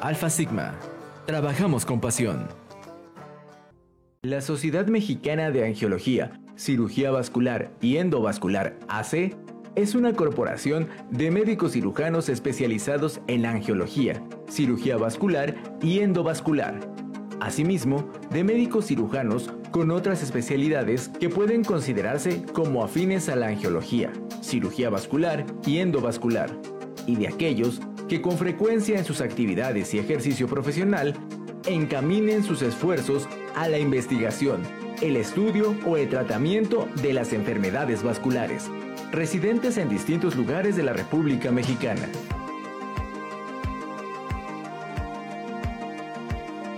Alfa Sigma. Trabajamos con pasión. La Sociedad Mexicana de Angiología, Cirugía Vascular y Endovascular AC es una corporación de médicos cirujanos especializados en angiología, cirugía vascular y endovascular. Asimismo, de médicos cirujanos con otras especialidades que pueden considerarse como afines a la angiología, cirugía vascular y endovascular, y de aquellos que con frecuencia en sus actividades y ejercicio profesional encaminen sus esfuerzos a la investigación, el estudio o el tratamiento de las enfermedades vasculares, residentes en distintos lugares de la República Mexicana.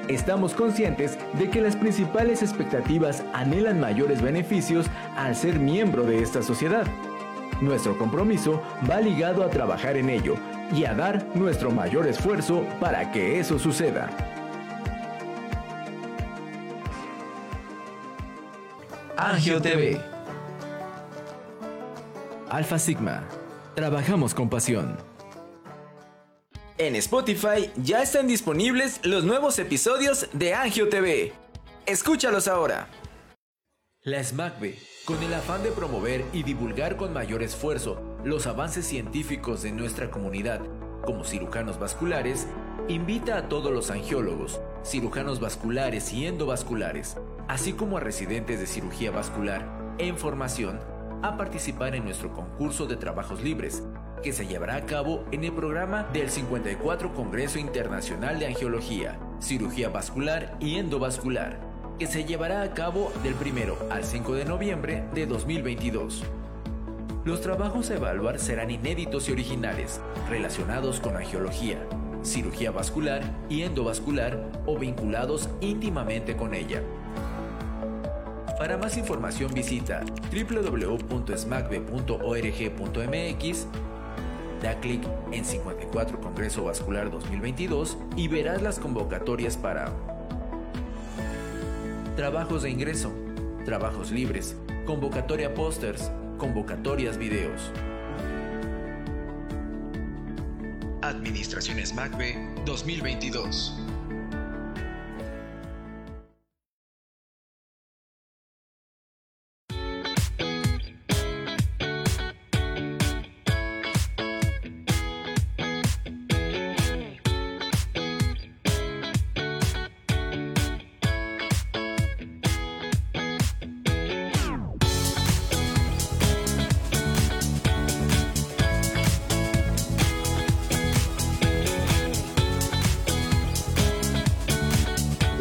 Estamos conscientes de que las principales expectativas anhelan mayores beneficios al ser miembro de esta sociedad. Nuestro compromiso va ligado a trabajar en ello y a dar nuestro mayor esfuerzo para que eso suceda. Angio TV Alfa Sigma. Trabajamos con pasión. En Spotify ya están disponibles los nuevos episodios de Angio TV. Escúchalos ahora. La SMACB, con el afán de promover y divulgar con mayor esfuerzo los avances científicos de nuestra comunidad como cirujanos vasculares, invita a todos los angiólogos, cirujanos vasculares y endovasculares, así como a residentes de cirugía vascular en formación, a participar en nuestro concurso de trabajos libres, que se llevará a cabo en el programa del 54 Congreso Internacional de Angiología, Cirugía Vascular y Endovascular, que se llevará a cabo del 1 al 5 de noviembre de 2022. Los trabajos a evaluar serán inéditos y originales, relacionados con angiología, cirugía vascular y endovascular o vinculados íntimamente con ella. Para más información visita www.smacbe.org.mx, da clic en 54 Congreso Vascular 2022 y verás las convocatorias para trabajos de ingreso, trabajos libres, convocatoria pósters, convocatorias videos. Administraciones MACBE 2022.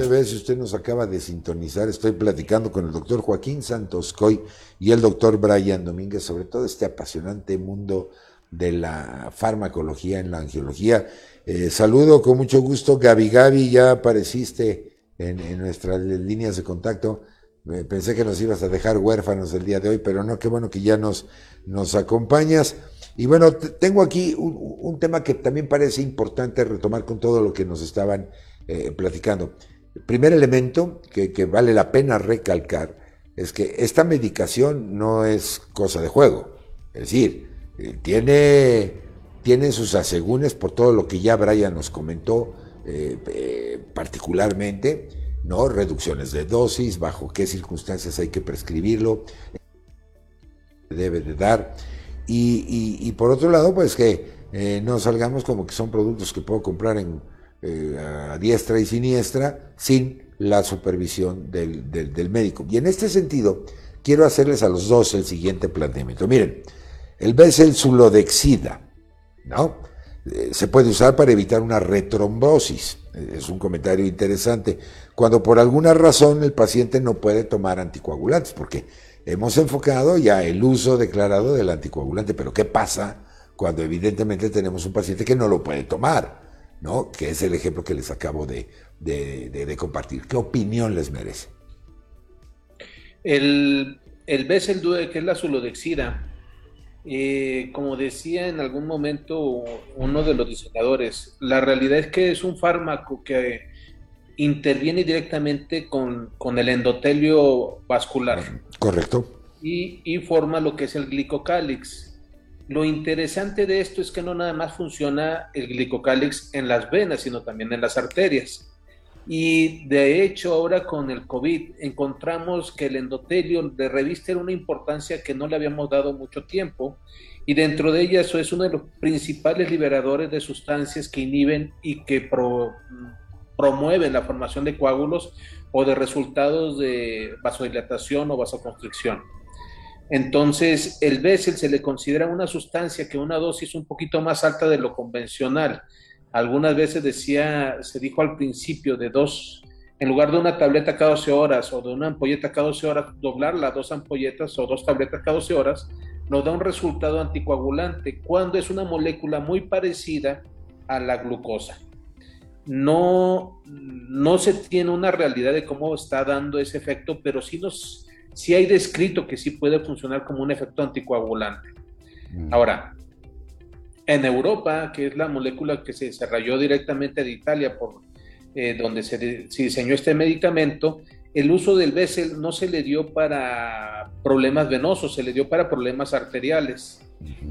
Si usted nos acaba de sintonizar, estoy platicando con el doctor Joaquín Santos Coy y el doctor Brian Domínguez sobre todo este apasionante mundo de la farmacología en la angiología. Eh, saludo con mucho gusto, Gaby Gaby, ya apareciste en, nuestras líneas de contacto. pensé que nos ibas a dejar huérfanos el día de hoy, pero no, qué bueno que ya nos, nos acompañas. Y bueno, tengo aquí un, tema que también parece importante retomar con todo lo que nos estaban eh, platicando. El primer elemento que, vale la pena recalcar es que esta medicación no es cosa de juego. Es decir, eh, tiene, tiene sus asegúnes por todo lo que ya Brian nos comentó, eh, eh, particularmente, ¿no? Reducciones de dosis, bajo qué circunstancias hay que prescribirlo, debe de dar. Y, por otro lado, pues que no salgamos como que son productos que puedo comprar en, eh, a diestra y siniestra sin la supervisión del, médico. Y en este sentido, quiero hacerles a los dos el siguiente planteamiento. Miren, el sulodexida, ¿no? Eh, se puede usar para evitar una retrombosis. Es un comentario interesante. Cuando por alguna razón el paciente no puede tomar anticoagulantes, porque hemos enfocado ya el uso declarado del anticoagulante, pero ¿qué pasa cuando evidentemente tenemos un paciente que no lo puede tomar? ¿No? Que es el ejemplo que les acabo de, compartir. ¿Qué opinión les merece? El, el Bessel que es la sulodexida, eh, como decía en algún momento uno de los diseñadores, la realidad es que es un fármaco que interviene directamente con, el endotelio vascular. Correcto. Y, y, forma lo que es el glicocálix. Lo interesante de esto es que no nada más funciona el glicocálix en las venas, sino también en las arterias. Y de hecho ahora con el COVID encontramos que el endotelio de reviste una importancia que no le habíamos dado mucho tiempo y dentro de ella eso es uno de los principales liberadores de sustancias que inhiben y que promueven la formación de coágulos o de resultados de vasodilatación o vasoconstricción. Entonces, el Bessel se le considera una sustancia que una dosis un poquito más alta de lo convencional algunas veces decía, se dijo al principio de dos, en lugar de una tableta cada 12 horas o de una ampolleta cada 12 horas, doblarla a dos ampolletas o dos tabletas cada 12 horas, nos da un resultado anticoagulante cuando es una molécula muy parecida a la glucosa. No, no se tiene una realidad de cómo está dando ese efecto, pero sí, nos, sí hay descrito que sí puede funcionar como un efecto anticoagulante. Mm. Ahora, en Europa, que es la molécula que se desarrolló directamente de Italia, por eh, donde se, diseñó este medicamento, el uso del Bessel no se le dio para problemas venosos, se le dio para problemas arteriales.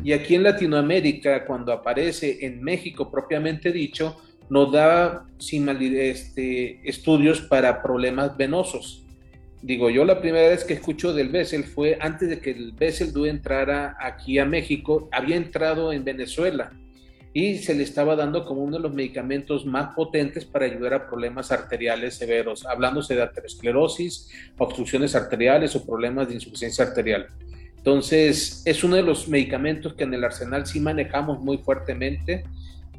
Y aquí en Latinoamérica, cuando aparece en México propiamente dicho, nos da sin este, estudios para problemas venosos digo, yo la primera vez que escucho del Bessel fue antes de que el Bessel DUE entrara aquí a México, había entrado en Venezuela y se le estaba dando como uno de los medicamentos más potentes para ayudar a problemas arteriales severos, hablándose de aterosclerosis, obstrucciones arteriales o problemas de insuficiencia arterial. Entonces, es uno de los medicamentos que en el arsenal sí manejamos muy fuertemente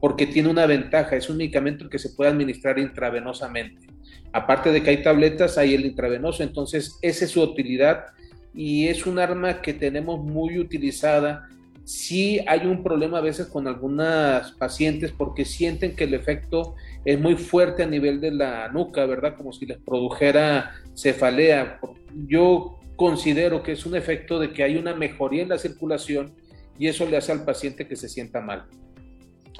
porque tiene una ventaja, es un medicamento que se puede administrar intravenosamente. Aparte de que hay tabletas, hay el intravenoso, entonces esa es su utilidad y es un arma que tenemos muy utilizada. Sí hay un problema a veces con algunas pacientes porque sienten que el efecto es muy fuerte a nivel de la nuca, ¿verdad? Como si les produjera cefalea. Yo considero que es un efecto de que hay una mejoría en la circulación y eso le hace al paciente que se sienta mal.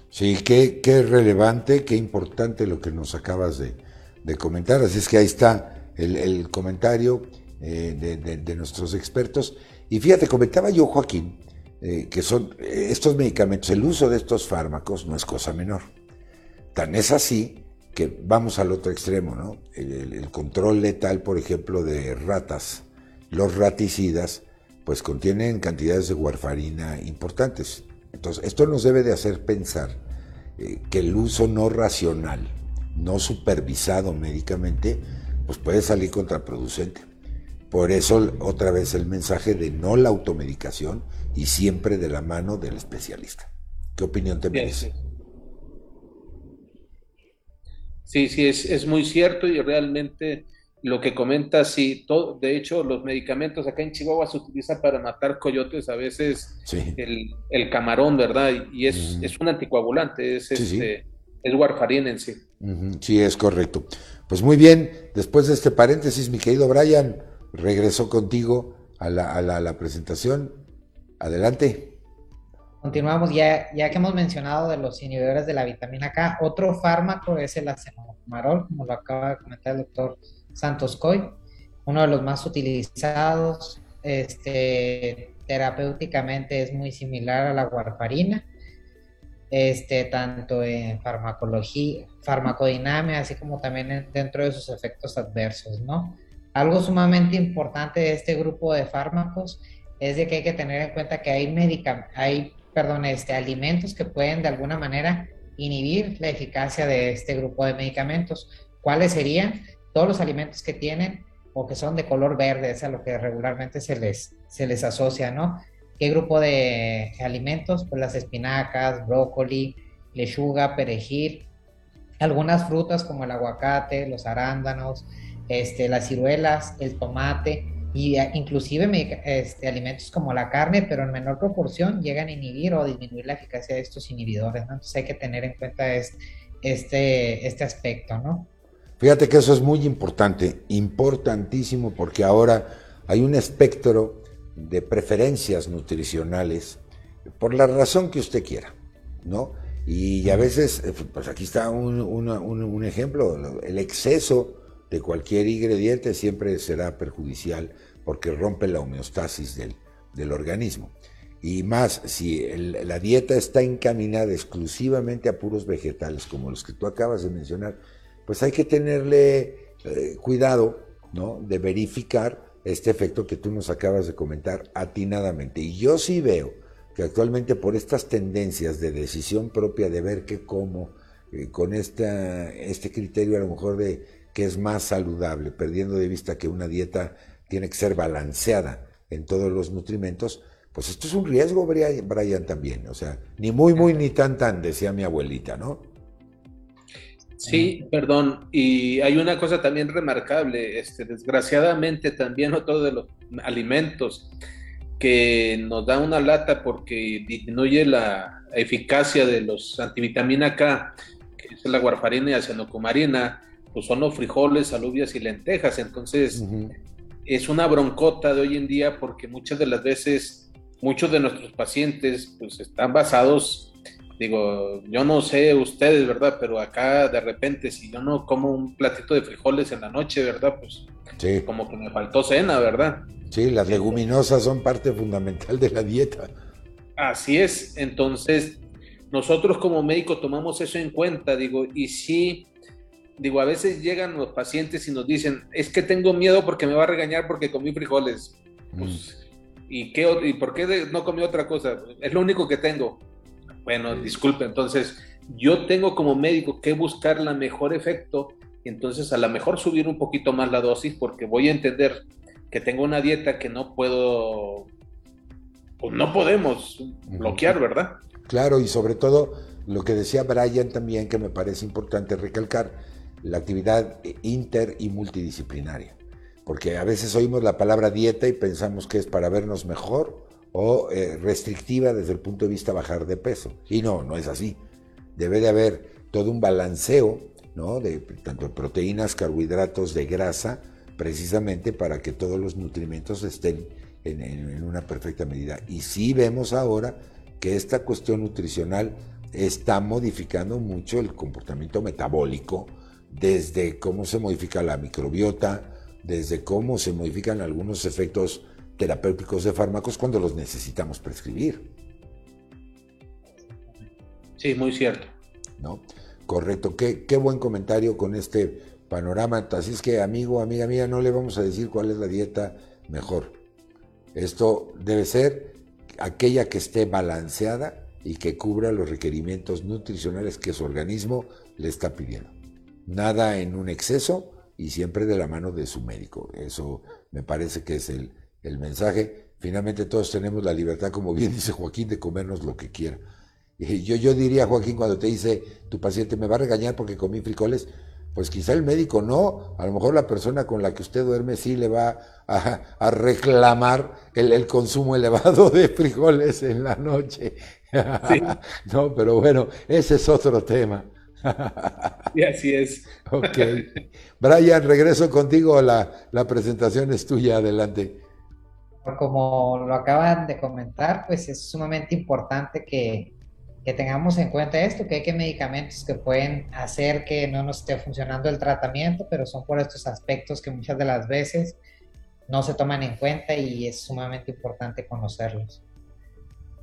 Sí, qué, qué relevante, qué importante lo que nos acabas de, de comentar. Así es que ahí está el, comentario eh, de, nuestros expertos. Y fíjate, comentaba yo, Joaquín, eh, que son eh, estos medicamentos, el uso de estos fármacos no es cosa menor. Tan es así que vamos al otro extremo, ¿no? El, control letal, por ejemplo, de ratas, los raticidas, pues contienen cantidades de warfarina importantes. Entonces, esto nos debe de hacer pensar que el uso no racional no supervisado médicamente, pues puede salir contraproducente. Por eso otra vez el mensaje de no la automedicación y siempre de la mano del especialista. ¿Qué opinión te merece? Sí, sí, es, es muy cierto y realmente lo que comenta, sí, todo, de hecho los medicamentos acá en Chihuahua se utilizan para matar coyotes, a veces el, camarón, ¿verdad? Y es, es un anticoagulante, es, este, es warfarina en sí. Sí, es correcto. Pues muy bien, después de este paréntesis, mi querido Brian, regresó contigo a la, a la, presentación. Adelante. Continuamos, ya, ya que hemos mencionado de los inhibidores de la vitamina K, otro fármaco es el acenomarol, como lo acaba de comentar el doctor Santos Coy, uno de los más utilizados, este, terapéuticamente es muy similar a la warfarina este, tanto en farmacología, farmacodinamia, así como también dentro de sus efectos adversos, ¿no? Algo sumamente importante de este grupo de fármacos es de que hay que tener en cuenta que hay, hay perdón, este, alimentos que pueden de alguna manera inhibir la eficacia de este grupo de medicamentos. ¿Cuáles serían? Todos los alimentos que tienen o que son de color verde, es a lo que regularmente se les, se les asocia, ¿no? ¿Qué grupo de alimentos? Pues las espinacas, brócoli, lechuga, perejil, algunas frutas como el aguacate, los arándanos, este, las ciruelas, el tomate y inclusive este, alimentos como la carne, pero en menor proporción llegan a inhibir o disminuir la eficacia de estos inhibidores, ¿no? Entonces hay que tener en cuenta este, este, este aspecto, ¿no? Fíjate que eso es muy importante, importantísimo, porque ahora hay un espectro de preferencias nutricionales por la razón que usted quiera, ¿no? Y a veces, eh, pues aquí está un, un, ejemplo, el exceso de cualquier ingrediente siempre será perjudicial porque rompe la homeostasis del, del organismo. Y más, si la dieta está encaminada exclusivamente a puros vegetales, como los que tú acabas de mencionar, pues hay que tenerle eh, cuidado, ¿no? De verificar este efecto que tú nos acabas de comentar atinadamente. Y yo sí veo que actualmente por estas tendencias de decisión propia de ver qué como, eh, con esta, este criterio a lo mejor de que es más saludable, perdiendo de vista que una dieta tiene que ser balanceada en todos los nutrimentos, pues esto es un riesgo, Brian, también. O sea, ni muy, muy, ni tan, tan, decía mi abuelita, ¿no? Sí, perdón. Y hay una cosa también remarcable. Este, desgraciadamente también otro de los alimentos que nos da una lata porque disminuye la eficacia de los antivitamina K, que es la warfarina y la cianocomarina, pues son los frijoles, alubias y lentejas. Entonces, es una broncota de hoy en día porque muchas de las veces muchos de nuestros pacientes pues están basados Digo, yo no sé ustedes, ¿verdad? Pero acá de repente, si yo no como un platito de frijoles en la noche, ¿verdad? Pues sí. como que me faltó cena, ¿verdad? Sí, las leguminosas son parte fundamental de la dieta. Así es, entonces nosotros como médicos tomamos eso en cuenta, digo, y sí, digo, a veces llegan los pacientes y nos dicen, es que tengo miedo porque me va a regañar porque comí frijoles. Pues, mm. ¿y, qué, ¿Y por qué no comí otra cosa? Es lo único que tengo. Bueno, disculpe, entonces yo tengo como médico que buscar la mejor efecto entonces a lo mejor subir un poquito más la dosis porque voy a entender que tengo una dieta que no puedo, pues no podemos bloquear, ¿verdad? Claro, y sobre todo lo que decía Brian también, que me parece importante recalcar, la actividad inter y multidisciplinaria. Porque a veces oímos la palabra dieta y pensamos que es para vernos mejor o eh, restrictiva desde el punto de vista bajar de peso. Y no, no es así. Debe de haber todo un balanceo, ¿no? De tanto proteínas, carbohidratos, de grasa, precisamente para que todos los nutrimentos estén en, una perfecta medida. Y sí vemos ahora que esta cuestión nutricional está modificando mucho el comportamiento metabólico, desde cómo se modifica la microbiota, desde cómo se modifican algunos efectos terapéuticos de fármacos cuando los necesitamos prescribir. Sí, muy cierto. ¿No? Correcto. Qué, qué buen comentario con este panorama. Así es que, amigo, amiga mía, no le vamos a decir cuál es la dieta mejor. Esto debe ser aquella que esté balanceada y que cubra los requerimientos nutricionales que su organismo le está pidiendo. Nada en un exceso y siempre de la mano de su médico. Eso me parece que es el, el mensaje. Finalmente todos tenemos la libertad, como bien dice Joaquín, de comernos lo que quiera. Yo, yo diría, Joaquín, cuando te dice tu paciente me va a regañar porque comí frijoles, pues quizá el médico no, a lo mejor la persona con la que usted duerme sí le va a, reclamar el, consumo elevado de frijoles en la noche. no, pero bueno, ese es otro tema. y así es. ok. Brian, regreso contigo, la, la presentación es tuya, adelante como lo acaban de comentar, pues es sumamente importante que, tengamos en cuenta esto, que hay que medicamentos que pueden hacer que no nos esté funcionando el tratamiento, pero son por estos aspectos que muchas de las veces no se toman en cuenta y es sumamente importante conocerlos.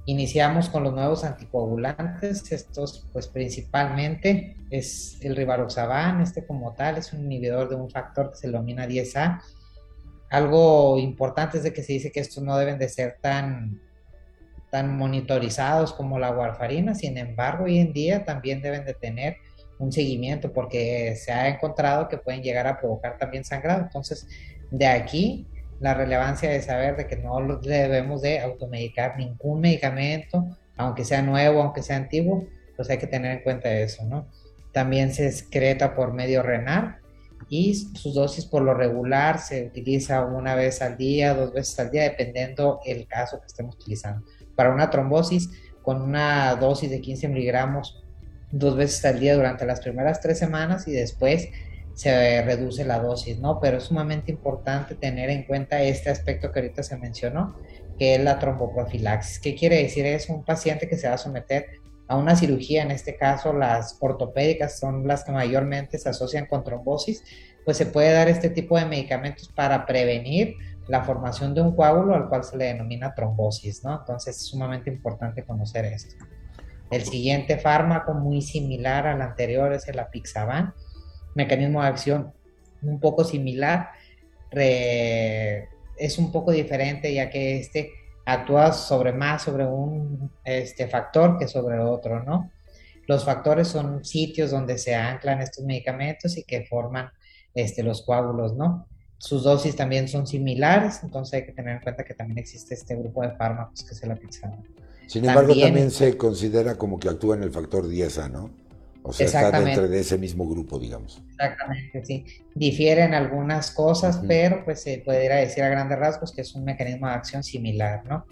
Iniciamos con los nuevos anticoagulantes, estos pues principalmente es el rivaroxaban, este como tal es un inhibidor de un factor que se denomina 10A, algo importante es de que se dice que estos no deben de ser tan, tan monitorizados como la warfarina, sin embargo, hoy en día también deben de tener un seguimiento porque se ha encontrado que pueden llegar a provocar también sangrado. Entonces, de aquí la relevancia de saber de que no debemos de automedicar ningún medicamento, aunque sea nuevo, aunque sea antiguo, pues hay que tener en cuenta eso, ¿no? También se excreta por medio renal y sus dosis por lo regular se utiliza una vez al día, dos veces al día, dependiendo el caso que estemos utilizando. Para una trombosis, con una dosis de 15 miligramos dos veces al día durante las primeras tres semanas y después se reduce la dosis, ¿no? Pero es sumamente importante tener en cuenta este aspecto que ahorita se mencionó, que es la tromboprofilaxis. ¿Qué quiere decir? Es un paciente que se va a someter a una cirugía, en este caso las ortopédicas son las que mayormente se asocian con trombosis, pues se puede dar este tipo de medicamentos para prevenir la formación de un coágulo al cual se le denomina trombosis, ¿no? Entonces es sumamente importante conocer esto. El siguiente fármaco muy similar al anterior es el apixaban, mecanismo de acción un poco similar, es un poco diferente ya que este actúa sobre más sobre un este, factor que sobre otro, ¿no? Los factores son sitios donde se anclan estos medicamentos y que forman este, los coágulos, ¿no? Sus dosis también son similares, entonces hay que tener en cuenta que también existe este grupo de fármacos que es la pizza. Sin embargo, también, se considera como que actúa en el factor 10A, ¿no? O sea, está dentro de ese mismo grupo, digamos. Exactamente, sí. Difieren algunas cosas, pero pues se puede decir a grandes rasgos que es un mecanismo de acción similar, ¿no?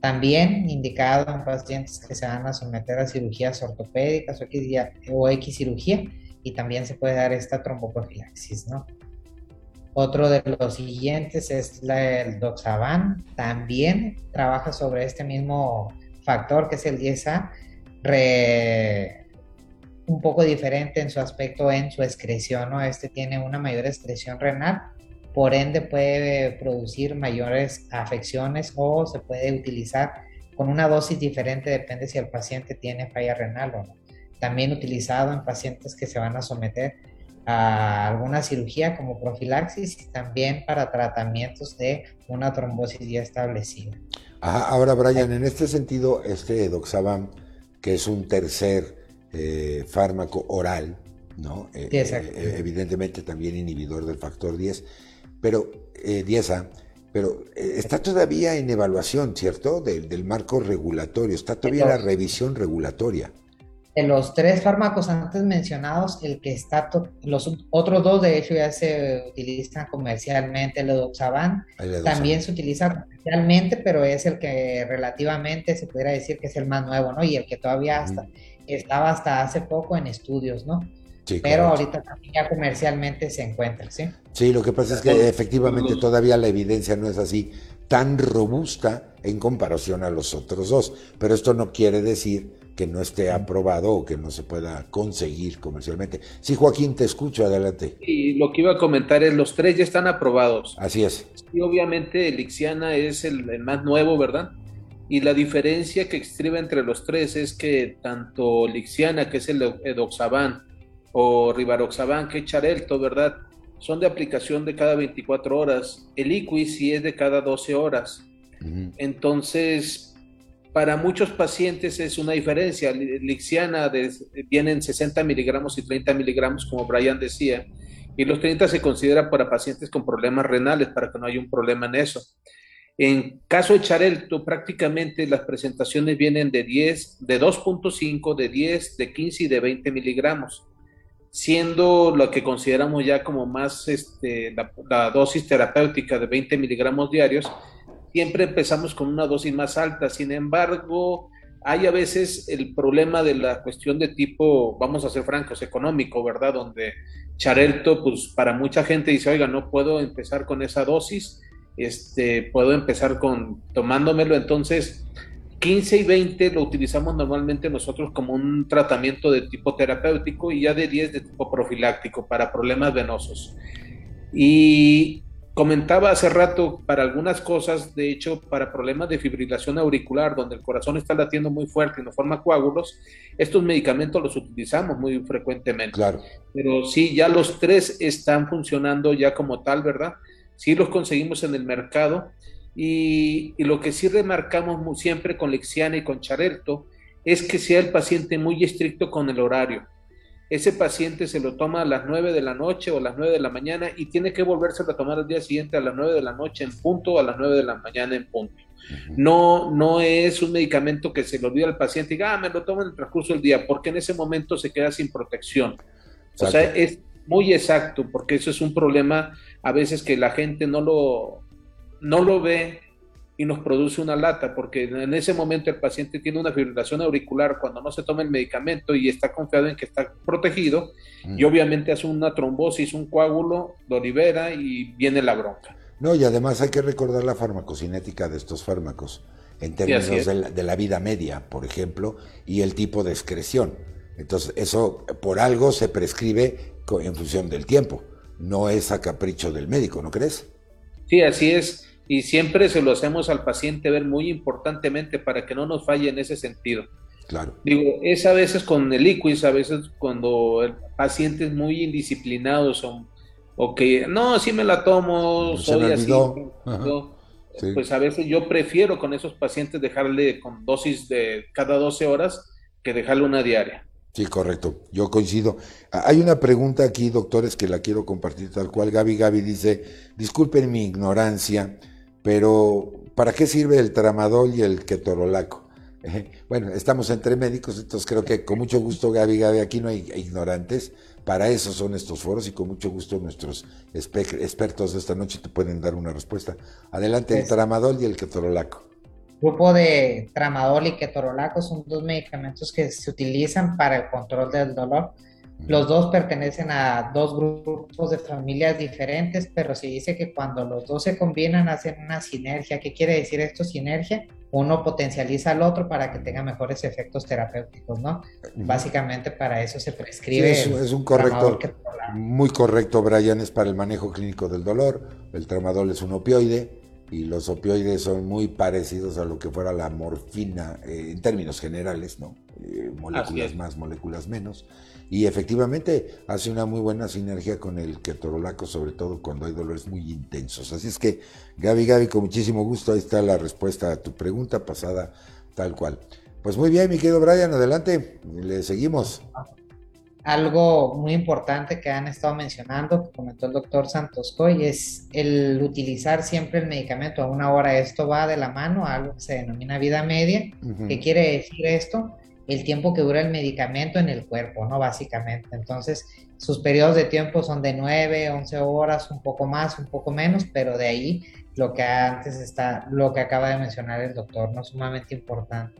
También indicado en pacientes que se van a someter a cirugías ortopédicas o X, o X cirugía, y también se puede dar esta tromboprofilaxis, ¿no? Otro de los siguientes es la, el Doxaban, también trabaja sobre este mismo factor que es el 10A, un poco diferente en su aspecto en su excreción, ¿no? Este tiene una mayor excreción renal, por ende puede producir mayores afecciones o se puede utilizar con una dosis diferente, depende si el paciente tiene falla renal o no. También utilizado en pacientes que se van a someter a alguna cirugía como profilaxis y también para tratamientos de una trombosis ya establecida. ahora Brian, en este sentido, este Doxaban, que es un tercer eh, fármaco oral, ¿no? Eh, eh, evidentemente también inhibidor del factor 10, pero 10A, pero está todavía en evaluación, ¿cierto? Del, marco regulatorio, está todavía en la revisión regulatoria. De los tres fármacos antes mencionados, el que está, los otros dos de hecho ya se utilizan comercialmente, el Edoxaban, también se utiliza comercialmente, pero es el que relativamente se pudiera decir que es el más nuevo, ¿no? Y el que todavía hasta, estaba hasta hace poco en estudios, ¿no? Sí, Pero ahorita también ya comercialmente se encuentra, ¿sí? Sí, lo que pasa es que efectivamente todavía la evidencia no es así tan robusta en comparación a los otros dos. Pero esto no quiere decir que no esté aprobado o que no se pueda conseguir comercialmente. Sí, Joaquín, te escucho, adelante. Y lo que iba a comentar es, los tres ya están aprobados. Así es. Y obviamente Elixiana es el, el más nuevo, ¿verdad? Y la diferencia que estriba entre los tres es que tanto Lixiana, que es el Edoxaban, o Rivaroxaban, que es Charelto, ¿verdad? Son de aplicación de cada 24 horas. El Iquis sí es de cada 12 horas. Entonces, para muchos pacientes es una diferencia. Lixiana vienen 60 miligramos y 30 miligramos, como Brian decía, y los 30 se considera para pacientes con problemas renales, para que no haya un problema en eso. En caso de Charelto, prácticamente las presentaciones vienen de 10, de 2.5, de 10, de 15 y de 20 miligramos, siendo lo que consideramos ya como más este, la, dosis terapéutica de 20 miligramos diarios, siempre empezamos con una dosis más alta. Sin embargo, hay a veces el problema de la cuestión de tipo, vamos a ser francos, económico, ¿verdad? Donde Charelto, pues para mucha gente dice, oiga, no puedo empezar con esa dosis este, puedo empezar con tomándomelo. Entonces, 15 y 20 lo utilizamos normalmente nosotros como un tratamiento de tipo terapéutico y ya de 10 de tipo profiláctico para problemas venosos. Y comentaba hace rato para algunas cosas, de hecho, para problemas de fibrilación auricular, donde el corazón está latiendo muy fuerte y no forma coágulos, estos medicamentos los utilizamos muy frecuentemente. Claro. Pero sí, ya los tres están funcionando ya como tal, ¿verdad? Sí los conseguimos en el mercado Y, lo que sí remarcamos siempre con Lexiana y con Charelto es que sea el paciente muy estricto con el horario. Ese paciente se lo toma a las 9 de la noche o a las 9 de la mañana y tiene que volverse a tomar al día siguiente a las 9 de la noche en punto o a las 9 de la mañana en punto. No, no es un medicamento que se lo olvida al paciente y diga, ah, me lo tomo en el transcurso del día, porque en ese momento se queda sin protección. O sea, es muy exacto, porque eso es un problema a veces que la gente no lo, no lo ve y nos produce una lata, porque en ese momento el paciente tiene una fibrilación auricular cuando no se toma el medicamento y está confiado en que está protegido, y obviamente hace una trombosis, un coágulo, lo libera y viene la bronca. No, y además hay que recordar la farmacocinética de estos fármacos, en términos de la, vida media, por ejemplo, y el tipo de excreción. Entonces, eso por algo se prescribe en función del tiempo, no es a capricho del médico, ¿no crees? Sí, así es, y siempre se lo hacemos al paciente ver muy importantemente para que no nos falle en ese sentido. Claro. Digo, es a veces con el liquis, a veces cuando el paciente es muy indisciplinado, son o que no, sí me la tomo, soy así. Pues a veces yo prefiero con esos pacientes dejarle con dosis de cada 12 horas que dejarle una diaria. Sí, correcto, yo coincido. Ah, hay una pregunta aquí, doctores, que la quiero compartir tal cual. Gaby Gaby dice, disculpen mi ignorancia, pero ¿para qué sirve el tramadol y el ketorolaco? bueno, estamos entre médicos, entonces creo que con mucho gusto, Gaby Gaby, aquí no hay ignorantes. Para eso son estos foros y con mucho gusto nuestros expertos de esta noche te pueden dar una respuesta. Adelante, el tramadol y el ketorolaco. Grupo de tramadol y ketorolaco son dos medicamentos que se utilizan para el control del dolor. Los dos pertenecen a dos grupos de familias diferentes, pero se dice que cuando los dos se combinan hacen una sinergia. ¿Qué quiere decir esto, sinergia? Uno potencializa al otro para que tenga mejores efectos terapéuticos, ¿no? Básicamente para eso se prescribe. es, un correcto, muy correcto, Brian, es para el manejo clínico del dolor. El tramadol es un opioide y los opioides son muy parecidos a lo que fuera la morfina eh, en términos generales, ¿no? Eh, moléculas más, moléculas menos. Y efectivamente hace una muy buena sinergia con el ketorolaco, sobre todo cuando hay dolores muy intensos. Así es que, Gaby, Gaby, con muchísimo gusto, ahí está la respuesta a tu pregunta pasada tal cual. Pues muy bien, mi querido Brian, adelante, le seguimos. Algo muy importante que han estado mencionando, que comentó el doctor Santos Coy, es el utilizar siempre el medicamento a una hora. Esto va de la mano a algo que se denomina vida media. ¿Qué quiere decir esto? el tiempo que dura el medicamento en el cuerpo, ¿no? Básicamente. Entonces, sus periodos de tiempo son de 9, 11 horas, un poco más, un poco menos, pero de ahí lo que antes está, lo que acaba de mencionar el doctor, ¿no? Sumamente importante.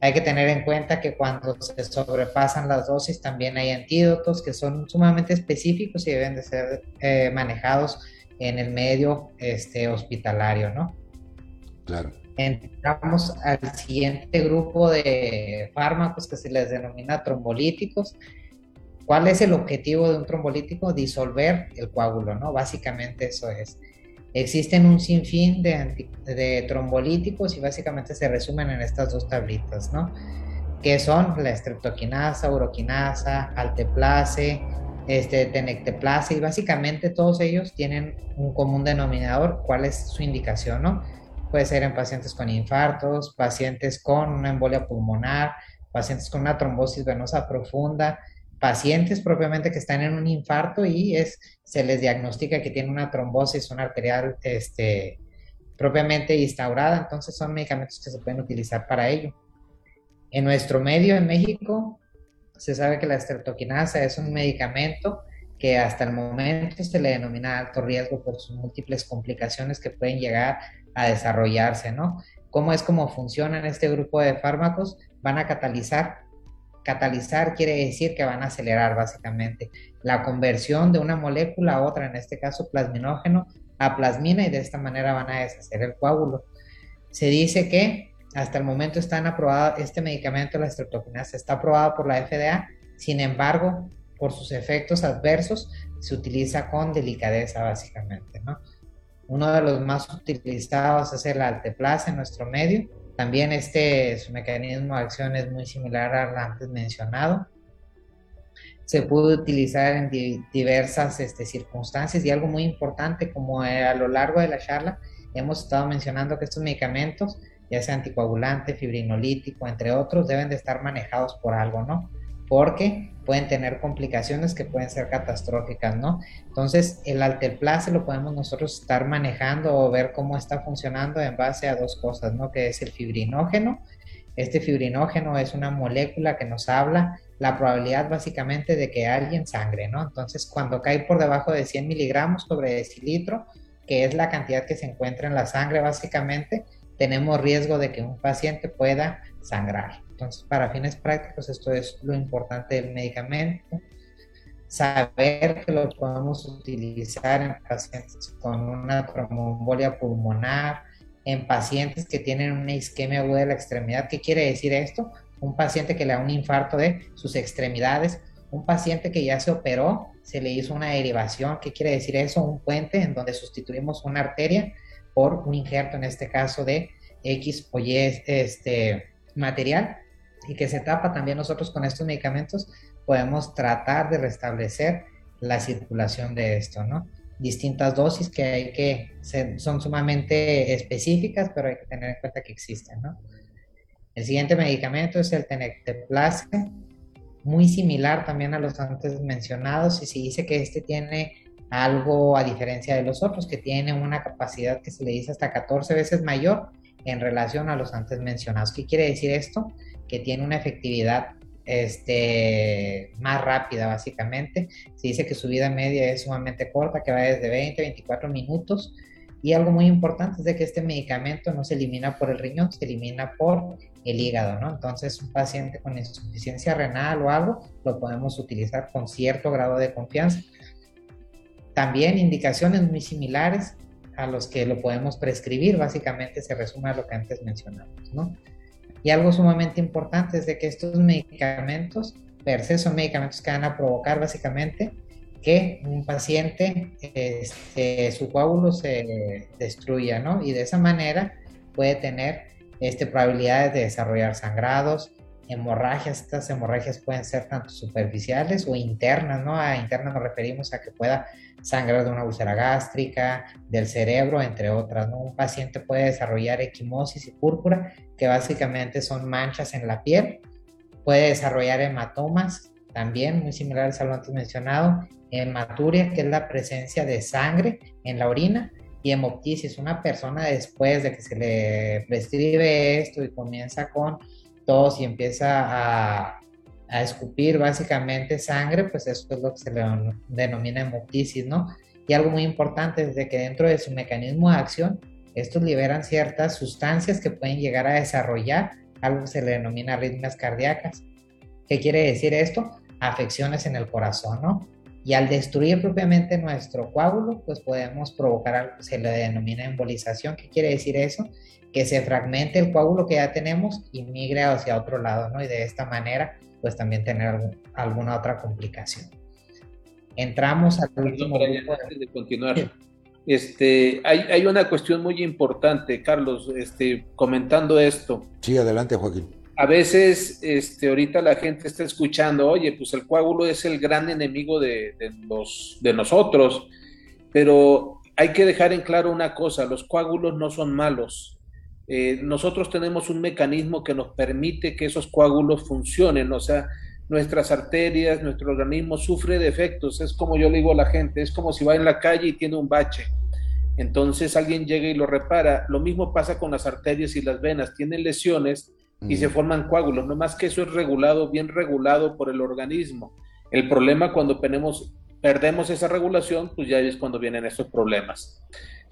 Hay que tener en cuenta que cuando se sobrepasan las dosis también hay antídotos que son sumamente específicos y deben de ser eh, manejados en el medio este, hospitalario, ¿no? Claro entramos al siguiente grupo de fármacos que se les denomina trombolíticos. ¿Cuál es el objetivo de un trombolítico? Disolver el coágulo, ¿no? Básicamente eso es. Existen un sinfín de, trombolíticos y básicamente se resumen en estas dos tablitas, ¿no? Que son la estreptoquinasa, uroquinasa, alteplase, este, tenecteplase y básicamente todos ellos tienen un común denominador, cuál es su indicación, ¿no? Puede ser en pacientes con infartos, pacientes con una embolia pulmonar, pacientes con una trombosis venosa profunda, pacientes propiamente que están en un infarto y es, se les diagnostica que tienen una trombosis, una arterial este, propiamente instaurada, entonces son medicamentos que se pueden utilizar para ello. En nuestro medio en México se sabe que la estreptoquinasa es un medicamento que hasta el momento se le denomina alto riesgo por sus múltiples complicaciones que pueden llegar a desarrollarse, ¿no? ¿Cómo es cómo funcionan este grupo de fármacos? Van a catalizar. Catalizar quiere decir que van a acelerar básicamente la conversión de una molécula a otra, en este caso plasminógeno, a plasmina y de esta manera van a deshacer el coágulo. Se dice que hasta el momento están aprobados, este medicamento, la estreptoquinasa, está aprobado por la FDA, sin embargo, por sus efectos adversos, se utiliza con delicadeza básicamente, ¿no? Uno de los más utilizados es el alteplase en nuestro medio. También este, su mecanismo de acción es muy similar al antes mencionado. se puede utilizar en diversas este, circunstancias y algo muy importante como eh, a lo largo de la charla hemos estado mencionando que estos medicamentos, ya sea anticoagulante, fibrinolítico, entre otros, deben de estar manejados por algo, ¿no? Porque pueden tener complicaciones que pueden ser catastróficas, ¿no? Entonces, el alteplase lo podemos nosotros estar manejando o ver cómo está funcionando en base a dos cosas, ¿no? Que es el fibrinógeno. Este fibrinógeno es una molécula que nos habla la probabilidad básicamente de que alguien sangre, ¿no? Entonces, cuando cae por debajo de 100 miligramos sobre decilitro, que es la cantidad que se encuentra en la sangre básicamente, tenemos riesgo de que un paciente pueda sangrar. Entonces, para fines prácticos, esto es lo importante del medicamento. Saber que lo podemos utilizar en pacientes con una tromboembolia pulmonar, en pacientes que tienen una isquemia aguda de la extremidad. ¿Qué quiere decir esto? un paciente que le da un infarto de sus extremidades, un paciente que ya se operó, se le hizo una derivación, ¿qué quiere decir eso? Un puente en donde sustituimos una arteria por un injerto, en este caso de X o Y este, material, y que se tapa también nosotros con estos medicamentos, podemos tratar de restablecer la circulación de esto, ¿no? Distintas dosis que hay que, son sumamente específicas, pero hay que tener en cuenta que existen, ¿no? El siguiente medicamento es el tenecteplase, muy similar también a los antes mencionados y se dice que este tiene algo a diferencia de los otros, que tiene una capacidad que se le dice hasta 14 veces mayor en relación a los antes mencionados. ¿Qué quiere decir esto? Que tiene una efectividad este, más rápida básicamente. Se dice que su vida media es sumamente corta, que va desde 20 a 24 minutos. Y algo muy importante es de que este medicamento no se elimina por el riñón, se elimina por el hígado, ¿no? Entonces, un paciente con insuficiencia renal o algo, lo podemos utilizar con cierto grado de confianza. También indicaciones muy similares a los que lo podemos prescribir, básicamente se resume a lo que antes mencionamos, ¿no? Y algo sumamente importante es de que estos medicamentos, per se, son medicamentos que van a provocar básicamente que un paciente, este, su coágulo se destruya, ¿no? Y de esa manera puede tener este, probabilidades de desarrollar sangrados, hemorragias. Estas hemorragias pueden ser tanto superficiales o internas, ¿no? A internas nos referimos a que pueda sangrar de una úlcera gástrica, del cerebro, entre otras, ¿no? Un paciente puede desarrollar equimosis y púrpura, que básicamente son manchas en la piel. Puede desarrollar hematomas, también muy similares a lo antes mencionado. Hematuria, que es la presencia de sangre en la orina y hemoptisis, una persona después de que se le prescribe esto y comienza con tos y empieza a, a escupir básicamente sangre, pues eso es lo que se le denomina hemoptisis, ¿no? Y algo muy importante es de que dentro de su mecanismo de acción, estos liberan ciertas sustancias que pueden llegar a desarrollar algo que se le denomina arritmias cardíacas. ¿Qué quiere decir esto? Afecciones en el corazón, ¿no? Y al destruir propiamente nuestro coágulo, pues podemos provocar algo que se le denomina embolización. ¿Qué quiere decir eso? Que se fragmente el coágulo que ya tenemos y migre hacia otro lado, ¿no? Y de esta manera, pues también tener alguna otra complicación. Entramos al último de continuar. Este, hay, hay, una cuestión muy importante, Carlos, este, comentando esto. Sí, adelante, Joaquín a veces este, ahorita la gente está escuchando, oye, pues el coágulo es el gran enemigo de, los, de nosotros, pero hay que dejar en claro una cosa, los coágulos no son malos. Eh, nosotros tenemos un mecanismo que nos permite que esos coágulos funcionen, o sea, nuestras arterias, nuestro organismo sufre de efectos, es como yo le digo a la gente, es como si va en la calle y tiene un bache. Entonces alguien llega y lo repara. Lo mismo pasa con las arterias y las venas, tienen lesiones y se forman coágulos, no más que eso es regulado, bien regulado por el organismo. El problema cuando tenemos, perdemos esa regulación, pues ya es cuando vienen estos problemas.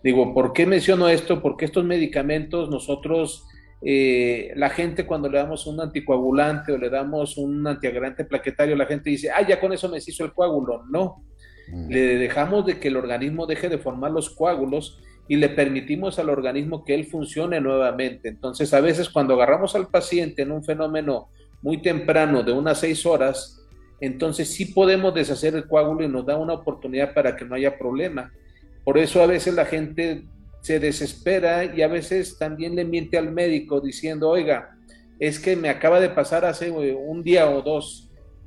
Digo, ¿por qué menciono esto? Porque estos medicamentos nosotros, eh, la gente cuando le damos un anticoagulante o le damos un antiagregante plaquetario, la gente dice, ah, ya con eso me hizo el coágulo. No, le dejamos de que el organismo deje de formar los coágulos y le permitimos al organismo que él funcione nuevamente. Entonces, a veces cuando agarramos al paciente en un fenómeno muy temprano de unas seis horas, entonces sí podemos deshacer el coágulo y nos da una oportunidad para que no haya problema. Por eso a veces la gente se desespera y a veces también le miente al médico diciendo, oiga, es que me acaba de pasar hace un día o dos.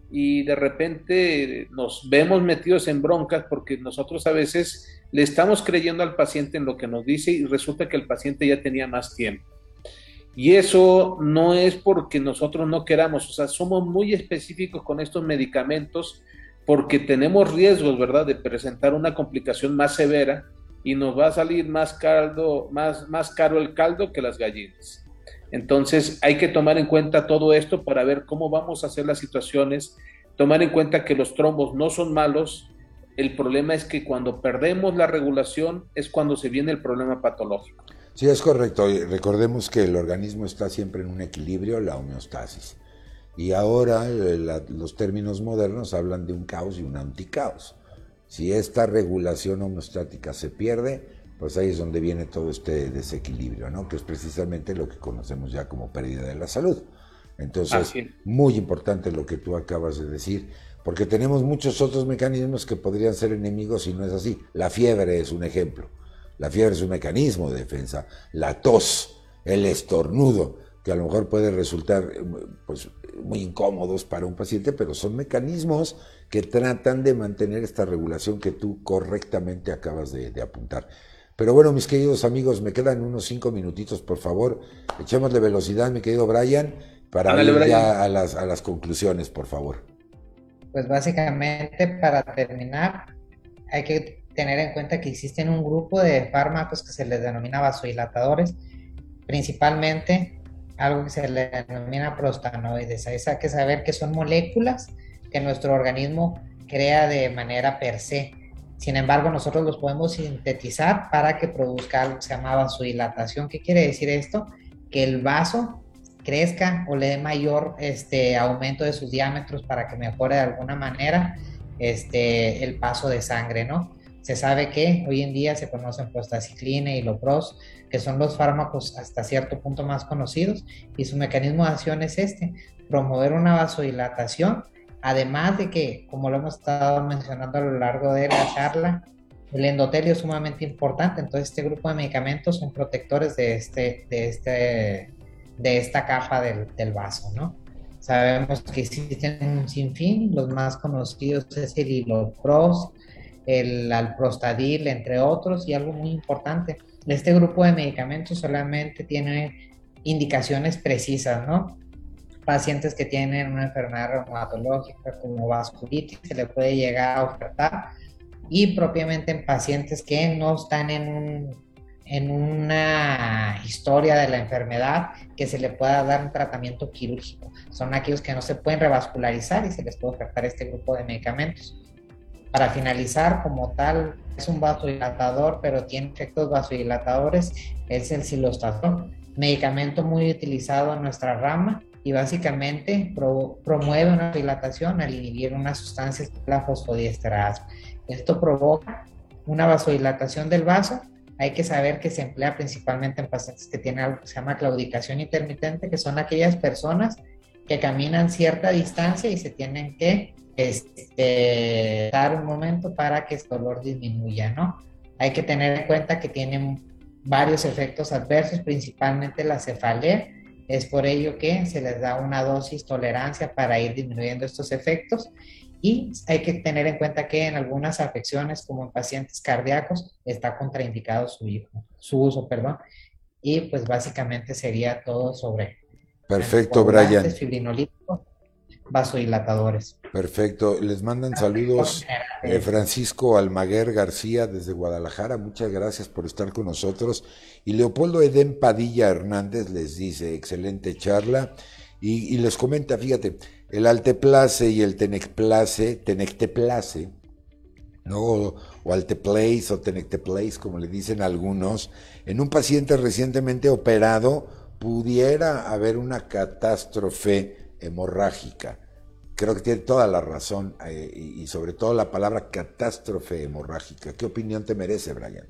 y de repente nos vemos metidos en broncas porque nosotros a veces le estamos creyendo al paciente en lo que nos dice y resulta que el paciente ya tenía más tiempo. Y eso no es porque nosotros no queramos, o sea, somos muy específicos con estos medicamentos porque tenemos riesgos, ¿verdad?, de presentar una complicación más severa y nos va a salir más, caldo, más, más caro el caldo que las gallinas. Entonces hay que tomar en cuenta todo esto para ver cómo vamos a hacer las situaciones, tomar en cuenta que los trombos no son malos, el problema es que cuando perdemos la regulación es cuando se viene el problema patológico. Sí, es correcto. Recordemos que el organismo está siempre en un equilibrio, la homeostasis. Y ahora eh, los términos modernos hablan de un caos y un anticaos. Si esta regulación homeostática se pierde, pues ahí es donde viene todo este desequilibrio, ¿no? Que es precisamente lo que conocemos ya como pérdida de la salud. Entonces, muy importante lo que tú acabas de decir, porque tenemos muchos otros mecanismos que podrían ser enemigos y no es así. La fiebre es un ejemplo. La fiebre es un mecanismo de defensa. La tos, el estornudo, que a lo mejor puede resultar pues, muy incómodos para un paciente, pero son mecanismos que tratan de mantener esta regulación que tú correctamente acabas de, apuntar. Pero bueno, mis queridos amigos, me quedan unos cinco minutitos, por favor. Echémosle velocidad, mi querido Brian, para ir ya a las, a las conclusiones, por favor. Pues básicamente, para terminar, hay que tener en cuenta que existen un grupo de fármacos que se les denomina vasodilatadores, principalmente algo que se le denomina prostanoides. Hay que saber que son moléculas que nuestro organismo crea de manera per se. Sin embargo, nosotros los podemos sintetizar para que produzca algo que se llama vasodilatación. ¿Qué quiere decir esto? Que el vaso crezca o le dé mayor este, aumento de sus diámetros para que mejore de alguna manera este, el paso de sangre, ¿no? Se sabe que hoy en día se conocen prostaciclina y lopros, que son los fármacos hasta cierto punto más conocidos, y su mecanismo de acción es este, promover una vasodilatación Además de que, como lo hemos estado mencionando a lo largo de la charla, el endotelio es sumamente importante, entonces este grupo de medicamentos son protectores de, este, de, este, de esta capa del, del vaso, ¿no? Sabemos que existen un sinfín, los más conocidos es el hilopros, el alprostadil, entre otros, y algo muy importante, este grupo de medicamentos solamente tiene indicaciones precisas, ¿no? pacientes que tienen una enfermedad reumatológica como vasculitis se le puede llegar a ofertar y propiamente en pacientes que no están en, en una historia de la enfermedad que se le pueda dar un tratamiento quirúrgico. Son aquellos que no se pueden revascularizar y se les puede ofertar este grupo de medicamentos. Para finalizar, como tal, es un vasodilatador, pero tiene efectos vasodilatadores, es el silostatón, medicamento muy utilizado en nuestra rama y básicamente promueve una dilatación al inhibir una sustancia, la fosfodiesterasa. Esto provoca una vasodilatación del vaso. Hay que saber que se emplea principalmente en pacientes que tienen algo que se llama claudicación intermitente, que son aquellas personas que caminan cierta distancia y se tienen que este, dar un momento para que el dolor disminuya, ¿no? Hay que tener en cuenta que tienen varios efectos adversos, principalmente la cefalea, es por ello que se les da una dosis tolerancia para ir disminuyendo estos efectos y hay que tener en cuenta que en algunas afecciones, como en pacientes cardíacos, está contraindicado su, su uso. Perdón. Y pues básicamente sería todo sobre... Perfecto, Brian vasodilatadores. Perfecto. Les mandan saludos eh, Francisco Almaguer García desde Guadalajara. Muchas gracias por estar con nosotros. Y Leopoldo Edén Padilla Hernández les dice, excelente charla. Y, les comenta, fíjate, el alteplace y el tenecplace, tenecteplace, ¿no? O, o alteplace o tenecteplace, como le dicen algunos, en un paciente recientemente operado pudiera haber una catástrofe hemorrágica. Creo que tiene toda la razón eh, y, sobre todo la palabra catástrofe hemorrágica. ¿Qué opinión te merece, Brian?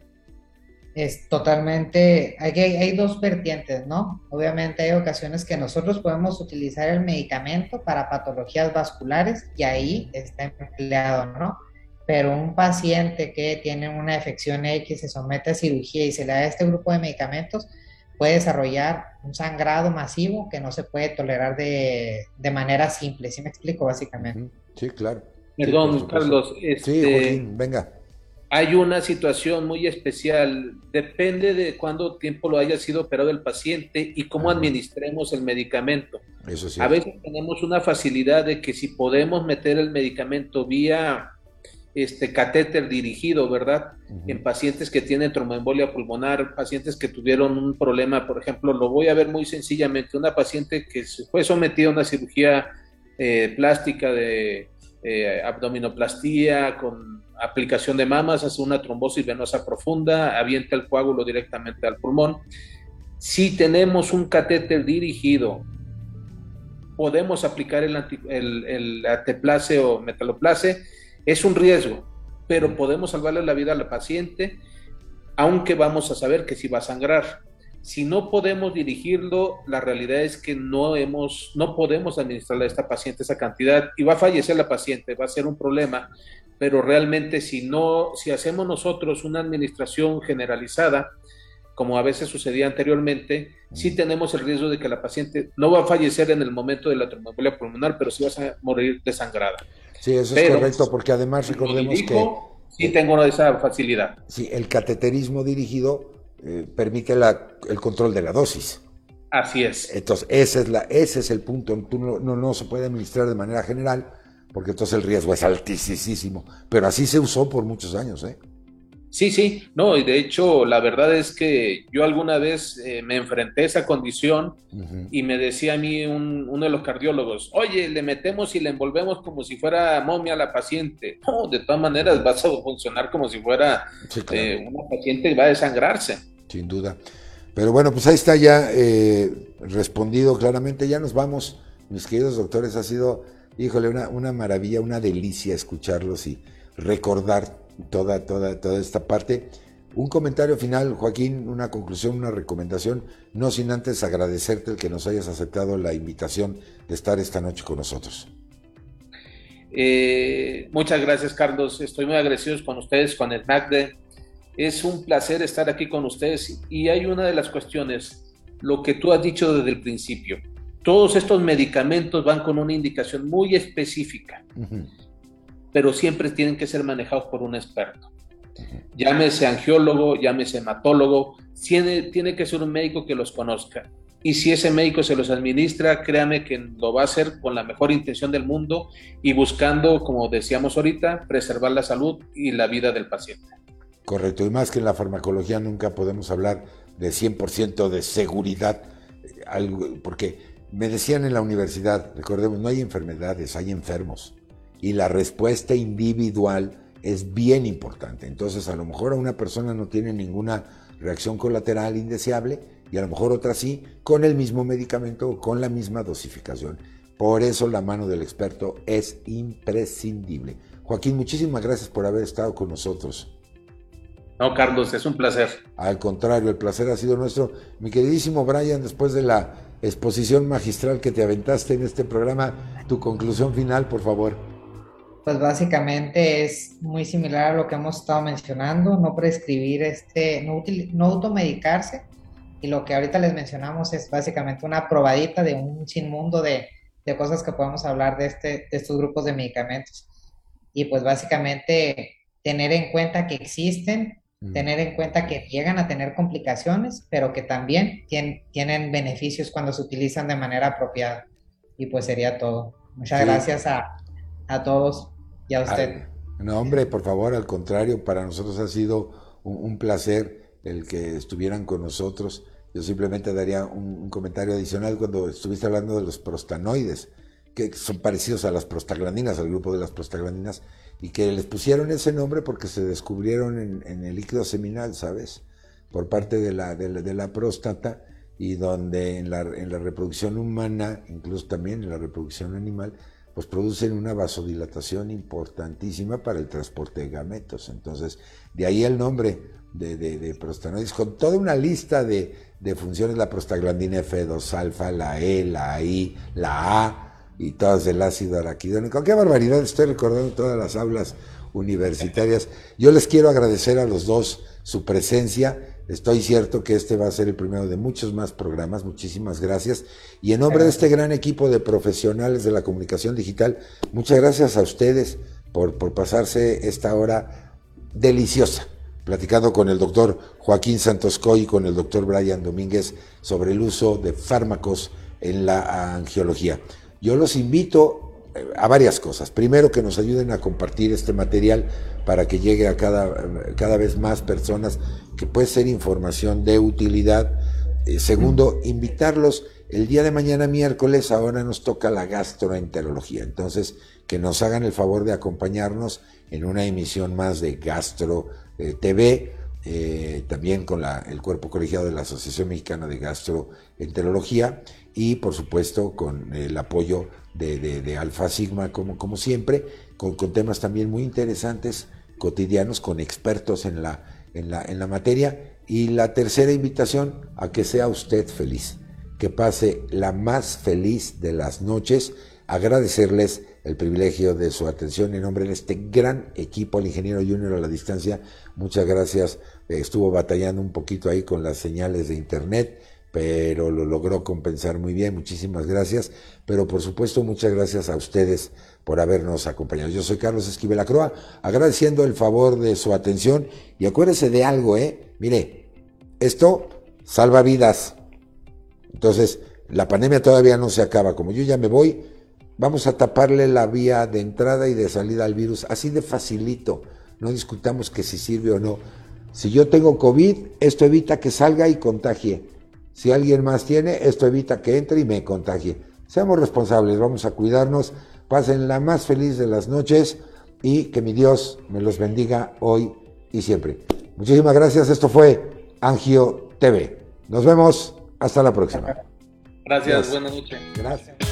Es totalmente, hay, hay dos vertientes, ¿no? Obviamente hay ocasiones que nosotros podemos utilizar el medicamento para patologías vasculares y ahí está empleado, ¿no? Pero un paciente que tiene una afección X se somete a cirugía y se le da este grupo de medicamentos, puede desarrollar un sangrado masivo que no se puede tolerar de, de manera simple. ¿Sí me explico básicamente? Sí, claro. Perdón, Carlos. Este, venga. Hay una situación muy especial. Depende de cuánto tiempo lo haya sido operado el paciente y cómo administremos el medicamento. Eso sí. A veces tenemos una facilidad de que si podemos meter el medicamento vía este catéter dirigido, ¿verdad? En pacientes que tienen tromboembolia pulmonar, pacientes que tuvieron un problema, por ejemplo, lo voy a ver muy sencillamente, una paciente que fue sometida a una cirugía eh, plástica de eh, abdominoplastía con aplicación de mamas, hace una trombosis venosa profunda, avienta el coágulo directamente al pulmón. Si tenemos un catéter dirigido, podemos aplicar el, el, el ateplace o metaloplace, es un riesgo, pero podemos salvarle la vida a la paciente, aunque vamos a saber que sí va a sangrar. Si no podemos dirigirlo, la realidad es que no hemos, no podemos administrarle a esta paciente esa cantidad y va a fallecer la paciente, va a ser un problema. Pero realmente si no, si hacemos nosotros una administración generalizada, como a veces sucedía anteriormente, sí tenemos el riesgo de que la paciente no va a fallecer en el momento de la tromboembolia pulmonar, pero sí va a morir desangrada. Sí, eso es correcto, porque además recordemos que... Sí tengo esa facilidad. Sí, el cateterismo dirigido eh, permite la, el control de la dosis. Así es. Entonces, ese es, la, ese es el punto. no, no, no se puede administrar de manera general, porque entonces el riesgo es altísimo. Pero así se usó por muchos años, ¿eh? Sí, sí, no, y de hecho la verdad es que yo alguna vez eh, me enfrenté a esa condición y me decía a mí uno de los cardiólogos, oye, le metemos y le envolvemos como si fuera momia a la paciente. No, de todas maneras vas a funcionar como si fuera eh, una paciente y va a desangrarse. Sin duda. Pero bueno, pues ahí está ya eh, respondido claramente, ya nos vamos, mis queridos doctores, ha sido, híjole, una, una maravilla, una delicia escucharlos y recordar toda, toda, toda esta parte. Un comentario final, Joaquín, una conclusión, una recomendación, no sin antes agradecerte el que nos hayas aceptado la invitación de estar esta noche con nosotros. Eh, muchas gracias, Carlos. Estoy muy agradecido con ustedes, con el MACDE. Es un placer estar aquí con ustedes y hay una de las cuestiones, lo que tú has dicho desde el principio. Todos estos medicamentos van con una indicación muy específica pero siempre tienen que ser manejados por un experto. Llámese angiólogo, llámese hematólogo, tiene, tiene que ser un médico que los conozca. Y si ese médico se los administra, créame que lo va a hacer con la mejor intención del mundo y buscando, como decíamos ahorita, preservar la salud y la vida del paciente. Correcto, y más que en la farmacología nunca podemos hablar de 100% de seguridad, eh, porque me decían en la universidad, recordemos, no hay enfermedades, hay enfermos y la respuesta individual es bien importante. Entonces, a lo mejor a una persona no tiene ninguna reacción colateral indeseable y a lo mejor otra sí, con el mismo medicamento o con la misma dosificación. Por eso la mano del experto es imprescindible. Joaquín, muchísimas gracias por haber estado con nosotros. No, Carlos, es un placer. Al contrario, el placer ha sido nuestro. Mi queridísimo Brian, después de la exposición magistral que te aventaste en este programa, tu conclusión final, por favor pues básicamente es muy similar a lo que hemos estado mencionando, no prescribir, este, no, no automedicarse, y lo que ahorita les mencionamos es básicamente una probadita de un sinmundo de, de cosas que podemos hablar de, este, de estos grupos de medicamentos. Y pues básicamente tener en cuenta que existen, mm. tener en cuenta que llegan a tener complicaciones, pero que también tienen, tienen beneficios cuando se utilizan de manera apropiada. Y pues sería todo. Muchas gracias a, a todos y a usted. no, hombre, por favor, al contrario, para nosotros ha sido un, placer el que estuvieran con nosotros. Yo simplemente daría un, comentario adicional cuando estuviste hablando de los prostanoides, que son parecidos a las prostaglandinas, al grupo de las prostaglandinas, y que les pusieron ese nombre porque se descubrieron en, el líquido seminal, ¿sabes? Por parte de la, de la, próstata y donde en la, en la reproducción humana, incluso también en la reproducción animal, pues producen una vasodilatación importantísima para el transporte de gametos. Entonces, de ahí el nombre de, de, prostanoides, con toda una lista de, funciones, la prostaglandina F2 alfa, la E, la I, la A, y todas del ácido araquidónico. Qué barbaridad, estoy recordando todas las aulas universitarias. Yo les quiero agradecer a los dos su presencia, Estoy cierto que este va a ser el primero de muchos más programas. Muchísimas gracias. Y en nombre de este gran equipo de profesionales de la comunicación digital, muchas gracias a ustedes por, por pasarse esta hora deliciosa platicando con el doctor Joaquín Santos Coy y con el doctor Brian Domínguez sobre el uso de fármacos en la angiología. Yo los invito a varias cosas. Primero, que nos ayuden a compartir este material para que llegue a cada, cada vez más personas, que puede ser información de utilidad. Eh, segundo, invitarlos. El día de mañana, miércoles, ahora nos toca la gastroenterología. Entonces, que nos hagan el favor de acompañarnos en una emisión más de Gastro eh, TV, eh, también con el cuerpo colegiado de la Asociación Mexicana de Gastroenterología y por supuesto con el apoyo de, Alfa Sigma como, como siempre, con, temas también muy interesantes, cotidianos, con expertos en la, en, la, en la materia. Y la tercera invitación a que sea usted feliz, que pase la más feliz de las noches, agradecerles el privilegio de su atención en nombre de este gran equipo, el ingeniero Junior a la distancia. Muchas gracias. Estuvo batallando un poquito ahí con las señales de internet, pero lo logró compensar muy bien. Muchísimas gracias. Pero por supuesto, muchas gracias a ustedes por habernos acompañado. Yo soy Carlos Esquivel Acroa, agradeciendo el favor de su atención y acuérdese de algo, ¿eh? Mire, esto salva vidas. Entonces, la pandemia todavía no se acaba. Como yo ya me voy, Vamos a taparle la vía de entrada y de salida al virus, así de facilito. No discutamos que si sirve o no. Si yo tengo COVID, esto evita que salga y contagie. Si alguien más tiene, esto evita que entre y me contagie. Seamos responsables, vamos a cuidarnos, pasen la más feliz de las noches y que mi Dios me los bendiga hoy y siempre. Muchísimas gracias, esto fue Angio TV. Nos vemos, hasta la próxima. Gracias, buenas noches. Gracias.